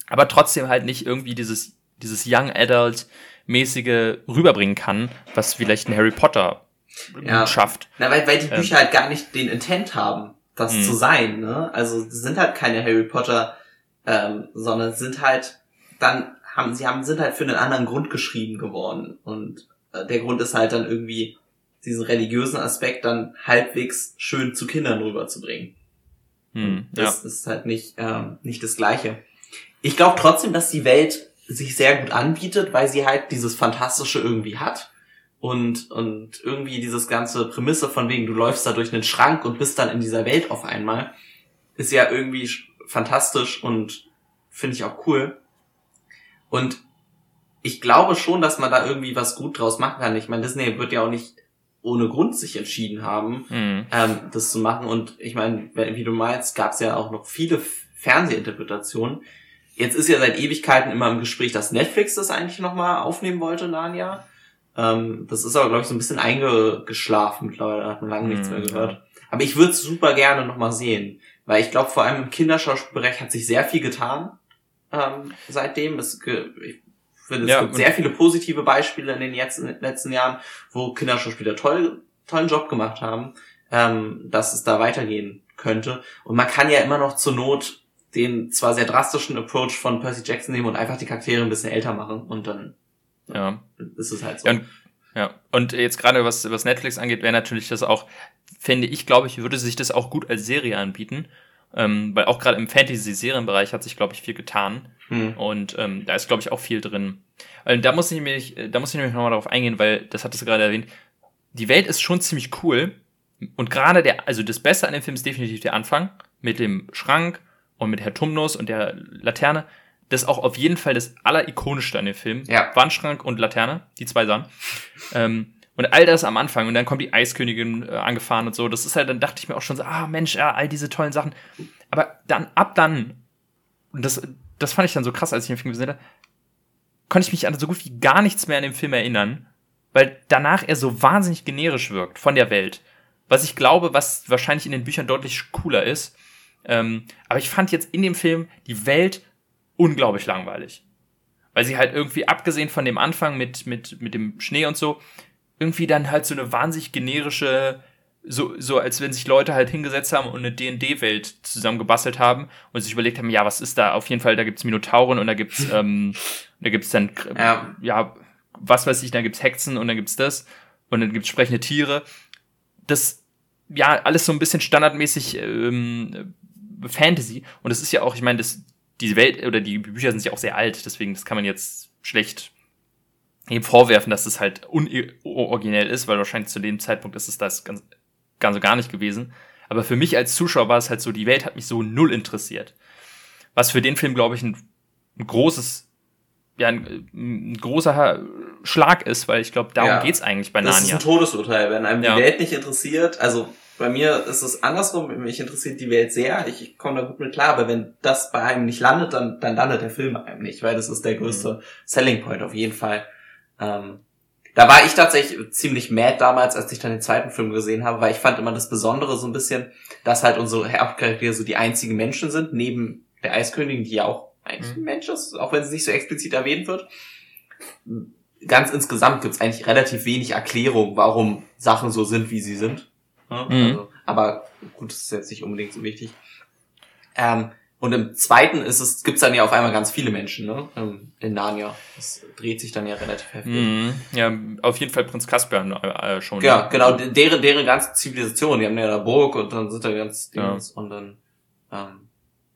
aber trotzdem halt nicht irgendwie dieses, dieses Young Adult mäßige rüberbringen kann, was vielleicht ein Harry Potter ja. schafft. Na, weil, weil die Bücher ähm. halt gar nicht den Intent haben, das mhm. zu sein, ne? Also sind halt keine Harry Potter, ähm, sondern sind halt dann haben sie haben sind halt für einen anderen Grund geschrieben geworden und äh, der Grund ist halt dann irgendwie diesen religiösen Aspekt dann halbwegs schön zu Kindern rüberzubringen. Hm, das ja. ist halt nicht ähm, nicht das Gleiche. Ich glaube trotzdem, dass die Welt sich sehr gut anbietet, weil sie halt dieses Fantastische irgendwie hat und, und irgendwie dieses ganze Prämisse von wegen, du läufst da durch einen Schrank und bist dann in dieser Welt auf einmal, ist ja irgendwie fantastisch und finde ich auch cool. Und ich glaube schon, dass man da irgendwie was gut draus machen kann. Ich meine, Disney wird ja auch nicht ohne Grund sich entschieden haben, mhm. ähm, das zu machen. Und ich meine, wie du meinst, gab es ja auch noch viele Fernsehinterpretationen. Jetzt ist ja seit Ewigkeiten immer im Gespräch, dass Netflix das eigentlich nochmal aufnehmen wollte, Narnia. Ähm, das ist aber, glaube ich, so ein bisschen eingeschlafen mittlerweile, da hat man lange nichts mehr gehört. Aber ich würde es super gerne nochmal sehen, weil ich glaube, vor allem im Kinderschauspielbereich hat sich sehr viel getan ähm, seitdem. Es, ich finde, es ja, gibt sehr viele positive Beispiele in den jetzt, in den letzten Jahren, wo Kinderschauspieler toll, tollen Job gemacht haben, ähm, dass es da weitergehen könnte. Und man kann ja immer noch zur Not den zwar sehr drastischen Approach von Percy Jackson nehmen und einfach die Charaktere ein bisschen älter machen und dann ja. ist es halt so. Ja, und, ja. und jetzt gerade was, was Netflix angeht, wäre natürlich das auch, finde ich, glaube ich, würde sich das auch gut als Serie anbieten. Ähm, weil auch gerade im Fantasy-Serienbereich hat sich, glaube ich, viel getan. Hm. Und ähm, da ist, glaube ich, auch viel drin. Weil da muss ich nämlich, da muss ich nämlich nochmal darauf eingehen, weil das hattest du gerade erwähnt. Die Welt ist schon ziemlich cool. Und gerade der, also das Beste an dem Film ist definitiv der Anfang mit dem Schrank und mit Herr Tumnus und der Laterne. Das ist auch auf jeden Fall das allerikonischste an dem Film. Ja. Wandschrank und Laterne, die zwei Sachen. ähm, und all das am Anfang. Und dann kommt die Eiskönigin äh, angefahren und so. Das ist halt, dann dachte ich mir auch schon so, ah Mensch, ja, all diese tollen Sachen. Aber dann, ab dann, und das, das fand ich dann so krass, als ich den Film gesehen habe, konnte ich mich an so gut wie gar nichts mehr an dem Film erinnern, weil danach er so wahnsinnig generisch wirkt von der Welt. Was ich glaube, was wahrscheinlich in den Büchern deutlich cooler ist. Ähm, aber ich fand jetzt in dem Film die Welt unglaublich langweilig. Weil sie halt irgendwie, abgesehen von dem Anfang mit, mit, mit dem Schnee und so, irgendwie dann halt so eine wahnsinnig generische, so, so als wenn sich Leute halt hingesetzt haben und eine D&D-Welt zusammen gebastelt haben und sich überlegt haben, ja, was ist da? Auf jeden Fall, da gibt's Minotauren und da gibt's, ähm, da gibt's dann, ja. ja, was weiß ich, da gibt's Hexen und dann gibt's das und dann gibt's sprechende Tiere. Das, ja, alles so ein bisschen standardmäßig ähm, Fantasy. Und das ist ja auch, ich meine, das, die Welt oder die Bücher sind ja auch sehr alt, deswegen das kann man jetzt schlecht eben vorwerfen, dass es halt unoriginell ist, weil wahrscheinlich zu dem Zeitpunkt ist es das ganz, ganz so gar nicht gewesen. Aber für mich als Zuschauer war es halt so, die Welt hat mich so null interessiert. Was für den Film, glaube ich, ein, ein großes, ja, ein, ein, großer Schlag ist, weil ich glaube, darum ja, geht's eigentlich bei Narnia. Das ist ein Todesurteil, wenn einem die ja. Welt nicht interessiert. Also bei mir ist es andersrum, mich interessiert die Welt sehr, ich, ich komme da gut mit klar, aber wenn das bei einem nicht landet, dann, dann landet der Film bei einem nicht, weil das ist der größte mhm. Selling Point auf jeden Fall. Ähm, da war ich tatsächlich ziemlich mad damals, als ich dann den zweiten Film gesehen habe, weil ich fand immer das Besondere so ein bisschen, dass halt unsere Hauptcharaktere so die einzigen Menschen sind, neben der Eiskönigin, die ja auch eigentlich ein mhm. Mensch ist, auch wenn sie nicht so explizit erwähnt wird. Ganz insgesamt gibt es eigentlich relativ wenig Erklärung, warum Sachen so sind, wie sie sind. Mhm. Also, aber gut, das ist jetzt nicht unbedingt so wichtig. Ähm, Und im zweiten ist es, gibt's dann ja auf einmal ganz viele Menschen, ne? Ähm, in Narnia. Das dreht sich dann ja relativ heftig. Mm, ja, auf jeden Fall Prinz Caspian äh, schon. Ja, ne? genau, deren, deren ganze Zivilisation, die haben ja eine Burg und dann sind da ganz Dings ja. und dann, ähm,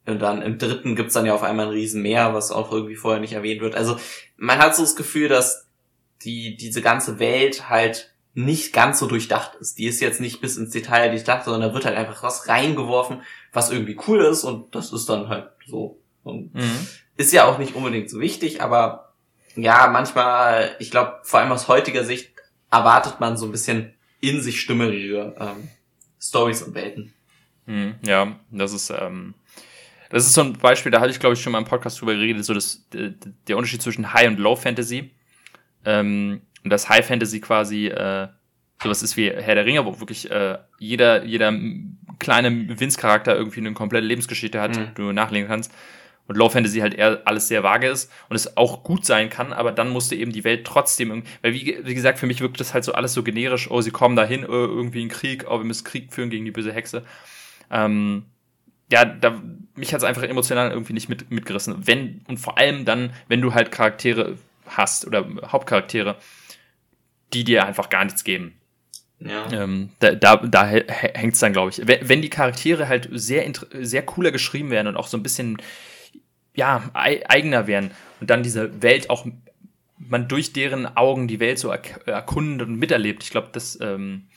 und dann im dritten gibt's dann ja auf einmal ein Riesenmeer, was auch irgendwie vorher nicht erwähnt wird. Also man hat so das Gefühl, dass die, diese ganze Welt halt nicht ganz so durchdacht ist. Die ist jetzt nicht bis ins Detail durchdacht, sondern da wird halt einfach was reingeworfen, was irgendwie cool ist und das ist dann halt so. Mhm. Ist ja auch nicht unbedingt so wichtig, aber ja, manchmal, ich glaube, vor allem aus heutiger Sicht erwartet man so ein bisschen in sich stimmige ähm, Stories und Welten. Mhm, ja, das ist ähm, das ist so ein Beispiel, da hatte ich glaube ich schon mal im Podcast drüber geredet, so das der Unterschied zwischen High und Low Fantasy. Ähm, und das High Fantasy quasi äh, sowas ist wie Herr der Ringe, wo wirklich äh, jeder, jeder kleine Vince-Charakter irgendwie eine komplette Lebensgeschichte hat, mhm. du nachlegen kannst. Und Low Fantasy halt eher alles sehr vage ist und es auch gut sein kann, aber dann musste eben die Welt trotzdem, weil wie, wie gesagt, für mich wirkt das halt so alles so generisch, oh, sie kommen dahin, oh, irgendwie in Krieg, oh, wir müssen Krieg führen gegen die böse Hexe. Ähm, ja, da, mich hat es einfach emotional irgendwie nicht mit, mitgerissen. Wenn, und vor allem dann, wenn du halt Charaktere hast oder Hauptcharaktere, die dir einfach gar nichts geben. Ja. Ähm, da, da, da hängt es dann, glaube ich. Wenn, die Charaktere halt sehr, sehr cooler geschrieben werden und auch so ein bisschen ja, eigener werden und dann diese Welt auch man durch deren Augen die Welt so erkundet und miterlebt, ich glaube, das, ähm,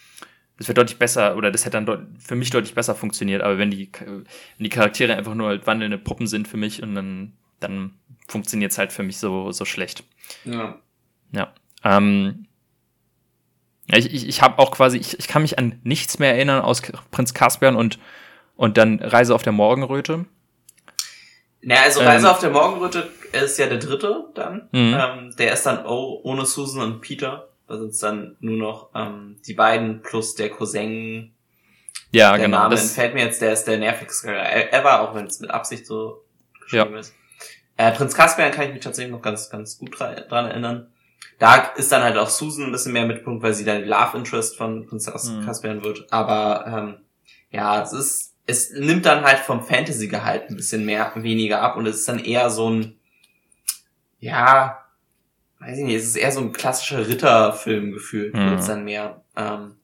das wäre deutlich besser oder das hätte dann für mich deutlich besser funktioniert. Aber wenn die, wenn die Charaktere einfach nur halt wandelnde Puppen sind für mich und dann, dann funktioniert es halt für mich so, so schlecht. Ja. Ja. Ähm, ich, ich, ich habe auch quasi, ich, ich kann mich an nichts mehr erinnern aus Prinz Caspian und, und dann Reise auf der Morgenröte. Na, also Reise ähm, auf der Morgenröte ist ja der dritte dann. Mhm. Ähm, der ist dann oh, ohne Susan und Peter. Da sind es dann nur noch ähm, die beiden plus der Cousin. Ja, der genau. Name entfällt mir jetzt, der ist der nervigste ever, auch wenn es mit Absicht so geschrieben ja. ist. Äh, Prinz Caspian kann ich mich tatsächlich noch ganz, ganz gut dran erinnern. Da ist dann halt auch Susan ein bisschen mehr Mitpunkt, weil sie dann die Love Interest von Prinzess mhm. Caspian wird. Aber ähm, ja, es ist, es nimmt dann halt vom Fantasy-Gehalt ein bisschen mehr, weniger ab und es ist dann eher so ein, ja, weiß ich nicht, es ist eher so ein klassischer Ritterfilm gefühlt, mhm. wird dann mehr. Ähm,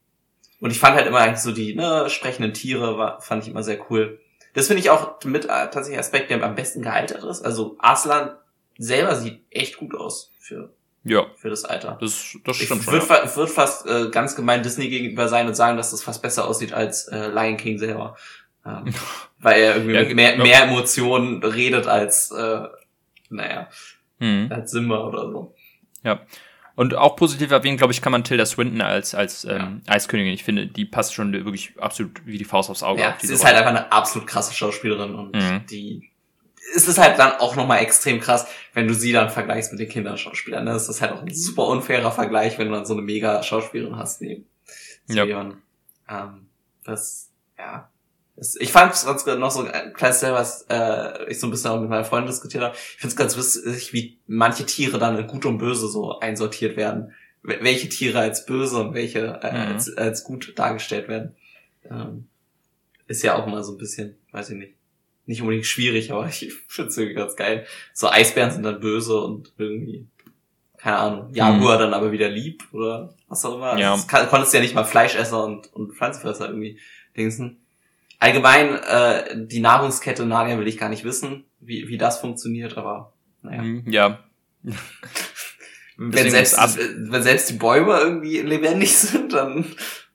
und ich fand halt immer eigentlich so die ne, sprechenden Tiere, war, fand ich immer sehr cool. Das finde ich auch mit äh, tatsächlich Aspekt, der am besten gealtert ist. Also Aslan selber sieht echt gut aus für ja. Für das Alter. Das, das stimmt ich schon. Würde ja. würd fast äh, ganz gemein Disney gegenüber sein und sagen, dass das fast besser aussieht als äh, Lion King selber. Ähm, weil er irgendwie ja, mehr, mehr Emotionen redet als, äh, naja, mhm. als Simba oder so. Ja. Und auch positiv erwähnen, glaube ich, kann man Tilda Swinton als, als ähm, ja. Eiskönigin. Ich finde, die passt schon wirklich absolut wie die Faust aufs Auge. Ja, sie ist Rolle. halt einfach eine absolut krasse Schauspielerin und mhm. die ist es halt dann auch nochmal extrem krass, wenn du sie dann vergleichst mit den Kinderschauspielern. Das ist halt auch ein super unfairer Vergleich, wenn du dann so eine mega Schauspielerin hast neben. Ja. Ähm, das, ja. Das, ich fand es ganz noch so ein kleines was äh, ich so ein bisschen auch mit meiner Freundin diskutiert habe. Ich finde es ganz witzig, wie manche Tiere dann in gut und böse so einsortiert werden. Welche Tiere als böse und welche äh, mhm. als, als gut dargestellt werden. Ähm, ist ja auch mal so ein bisschen, weiß ich nicht nicht unbedingt schwierig, aber ich finde es irgendwie ganz geil. So Eisbären sind dann böse und irgendwie, keine Ahnung, Jaguar mhm. dann aber wieder lieb oder was auch immer. Ja. Also kann, konntest ja nicht mal Fleischesser und, und Pflanzenfresser irgendwie dingsen. Allgemein, äh, die Nahrungskette Narnia will ich gar nicht wissen, wie, wie das funktioniert, aber naja. Mhm, ja. wenn, selbst, wenn selbst die Bäume irgendwie lebendig sind, dann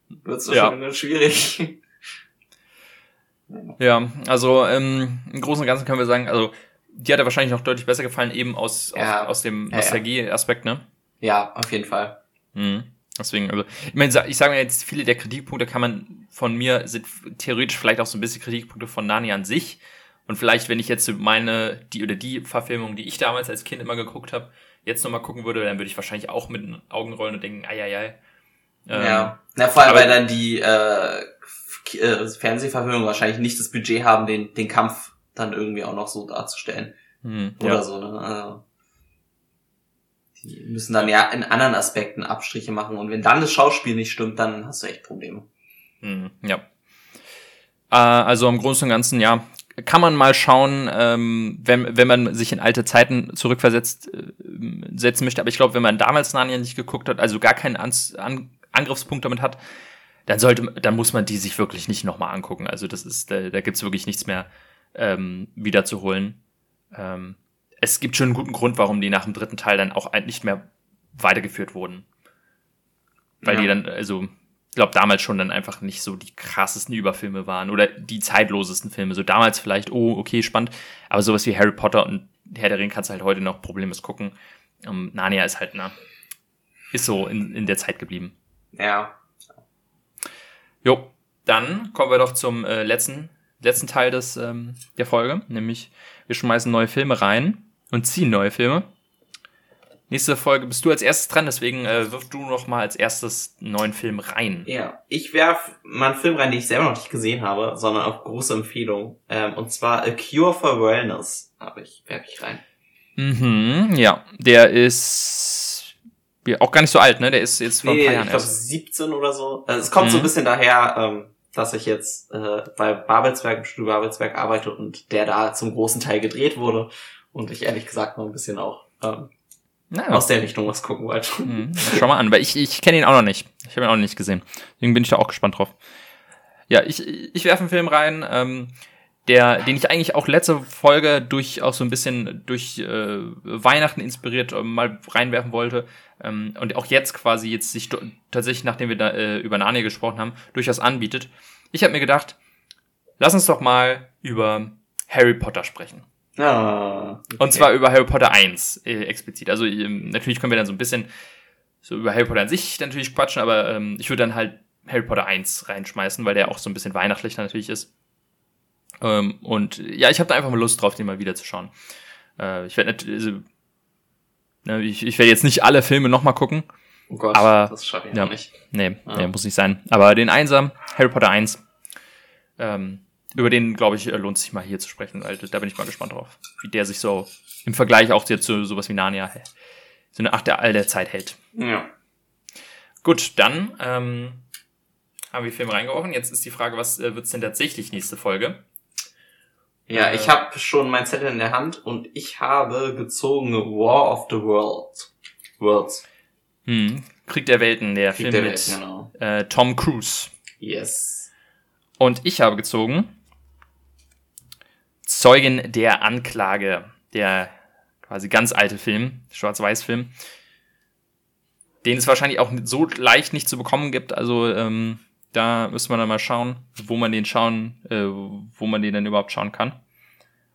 wird es ja. schon schwierig. Ja, also ähm, im Großen und Ganzen können wir sagen, also die hat er wahrscheinlich noch deutlich besser gefallen, eben aus, ja. aus, aus dem Nostalgie-Aspekt, ne? Ja, auf jeden Fall. Mhm. Deswegen, also, ich meine, ich sage mir jetzt, viele der Kritikpunkte kann man von mir, sind theoretisch vielleicht auch so ein bisschen Kritikpunkte von Nani an sich. Und vielleicht, wenn ich jetzt meine, die oder die Verfilmung, die ich damals als Kind immer geguckt habe, jetzt nochmal gucken würde, dann würde ich wahrscheinlich auch mit den Augen rollen und denken, ei, ei, ei. Ähm, ja. Na, vor allem, weil dann die äh, äh, Fernsehverfilmungen wahrscheinlich nicht das Budget haben, den, den Kampf dann irgendwie auch noch so darzustellen. Hm, Oder ja. so, ne? Also, die müssen dann ja in anderen Aspekten Abstriche machen. Und wenn dann das Schauspiel nicht stimmt, dann hast du echt Probleme. Hm, ja. Äh, also im Großen und Ganzen, ja, kann man mal schauen, ähm, wenn, wenn man sich in alte Zeiten zurückversetzt äh, setzen möchte. Aber ich glaube, wenn man damals Narnia nicht geguckt hat, also gar keinen An An Angriffspunkt damit hat, dann sollte, dann muss man die sich wirklich nicht nochmal angucken. Also das ist, da, da gibt's wirklich nichts mehr ähm, wiederzuholen. Ähm, es gibt schon einen guten Grund, warum die nach dem dritten Teil dann auch nicht mehr weitergeführt wurden. Weil ja. die dann, also, ich glaube, damals schon dann einfach nicht so die krassesten Überfilme waren oder die zeitlosesten Filme. So damals vielleicht, oh, okay, spannend, aber sowas wie Harry Potter und Herr der Ring kannst du halt heute noch problemlos gucken. Um, Narnia ist halt, na, ist so in, in der Zeit geblieben. Ja. Jo, dann kommen wir doch zum äh, letzten, letzten Teil des, ähm, der Folge, nämlich wir schmeißen neue Filme rein und ziehen neue Filme. Nächste Folge bist du als erstes dran, deswegen äh, wirf du noch mal als erstes einen neuen Film rein. Ja, ich werf mal einen Film rein, den ich selber noch nicht gesehen habe, sondern auf große Empfehlung. Ähm, und zwar A Cure for Wellness habe ich, werf ich rein. Mhm, ja, der ist auch gar nicht so alt, ne? Der ist jetzt vor nee, ein paar Jahren ich glaube 17 oder so. Also es kommt mhm. so ein bisschen daher, ähm, dass ich jetzt äh, bei Babelsberg, im Studio Babelsberg arbeite und der da zum großen Teil gedreht wurde und ich ehrlich gesagt noch ein bisschen auch ähm, naja. aus der Richtung was gucken wollte. Mhm. Schau mal an, weil ich, ich kenne ihn auch noch nicht. Ich habe ihn auch noch nicht gesehen. Deswegen bin ich da auch gespannt drauf. Ja, ich, ich werfe einen Film rein, ähm, der, den ich eigentlich auch letzte Folge durch auch so ein bisschen durch äh, Weihnachten inspiriert äh, mal reinwerfen wollte ähm, und auch jetzt quasi jetzt sich tatsächlich, nachdem wir da äh, über Narnia gesprochen haben, durchaus anbietet. Ich habe mir gedacht, lass uns doch mal über Harry Potter sprechen. Ah, okay. Und zwar über Harry Potter 1 äh, explizit. Also ähm, natürlich können wir dann so ein bisschen so über Harry Potter an sich natürlich quatschen, aber ähm, ich würde dann halt Harry Potter 1 reinschmeißen, weil der auch so ein bisschen weihnachtlich natürlich ist. Ähm, und ja, ich habe da einfach mal Lust drauf, den mal wieder zu schauen. Äh, ich werde natürlich, also, ne, ich, ich werde jetzt nicht alle Filme nochmal gucken. Oh Gott, aber, das schaffe ich ja, nicht. Nee, ah. nee, muss nicht sein. Aber den Einsam, Harry Potter 1, ähm, über den, glaube ich, äh, lohnt sich mal hier zu sprechen, weil da bin ich mal gespannt drauf, wie der sich so im Vergleich auch zu, zu sowas wie Narnia so eine Acht der all der Zeit hält. Ja. Gut, dann ähm, haben wir Film reingeworfen. Jetzt ist die Frage, was äh, wird's denn tatsächlich nächste Folge? Ja, äh, ich habe schon mein Zettel in der Hand und ich habe gezogen War of the World. Worlds. Hm. Krieg der Welten, der Krieg Film der mit Welten, genau. äh, Tom Cruise. Yes. Und ich habe gezogen Zeugen der Anklage, der quasi ganz alte Film, Schwarz-Weiß-Film, den es wahrscheinlich auch so leicht nicht zu bekommen gibt. Also ähm, da müssen wir dann mal schauen, wo man den schauen, äh, wo man den denn überhaupt schauen kann.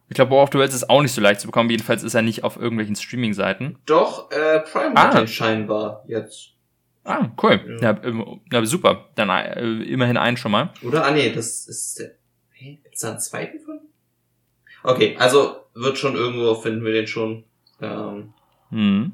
Ich glaube, War of the Worlds ist auch nicht so leicht zu bekommen. Jedenfalls ist er nicht auf irgendwelchen Streaming-Seiten. Doch, äh, Prime ah. hat den scheinbar jetzt. Ah, cool. Ja, ja, ja super. Dann äh, immerhin einen schon mal. Oder? Ah, nee, das ist der. Hey, gibt's da einen zweiten von? Okay, also wird schon irgendwo finden wir den schon. Ähm. Hm.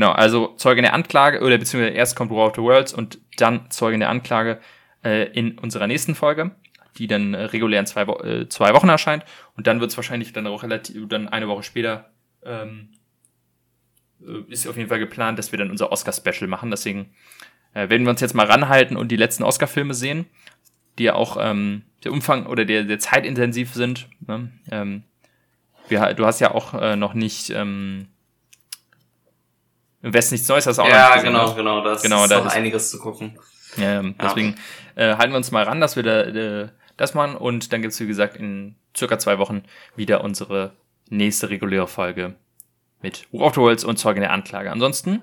Genau, also Zeuge der Anklage, oder beziehungsweise erst kommt War of the Worlds und dann Zeuge der Anklage äh, in unserer nächsten Folge, die dann äh, regulär in zwei, Wo äh, zwei Wochen erscheint. Und dann wird es wahrscheinlich dann auch relativ, dann eine Woche später ähm, äh, ist auf jeden Fall geplant, dass wir dann unser Oscar-Special machen. Deswegen äh, werden wir uns jetzt mal ranhalten und die letzten Oscar-Filme sehen die ja auch ähm, der Umfang oder der, der zeitintensiv sind. Ne? Ähm, wir, du hast ja auch äh, noch nicht ähm, im Westen nichts Neues, hast du auch ja, gesehen, genau, ne? genau, das genau, ist da noch ist, einiges zu gucken. Ja, deswegen ja. Äh, halten wir uns mal ran, dass wir da, äh, das machen und dann gibt's wie gesagt in circa zwei Wochen wieder unsere nächste reguläre Folge mit War of the Worlds und Zeugen der Anklage. Ansonsten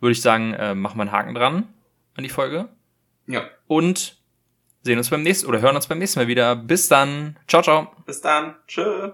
würde ich sagen, äh, machen wir einen Haken dran an die Folge. Ja. Und sehen uns beim nächsten oder hören uns beim nächsten Mal wieder. Bis dann. Ciao, ciao. Bis dann. Tschö.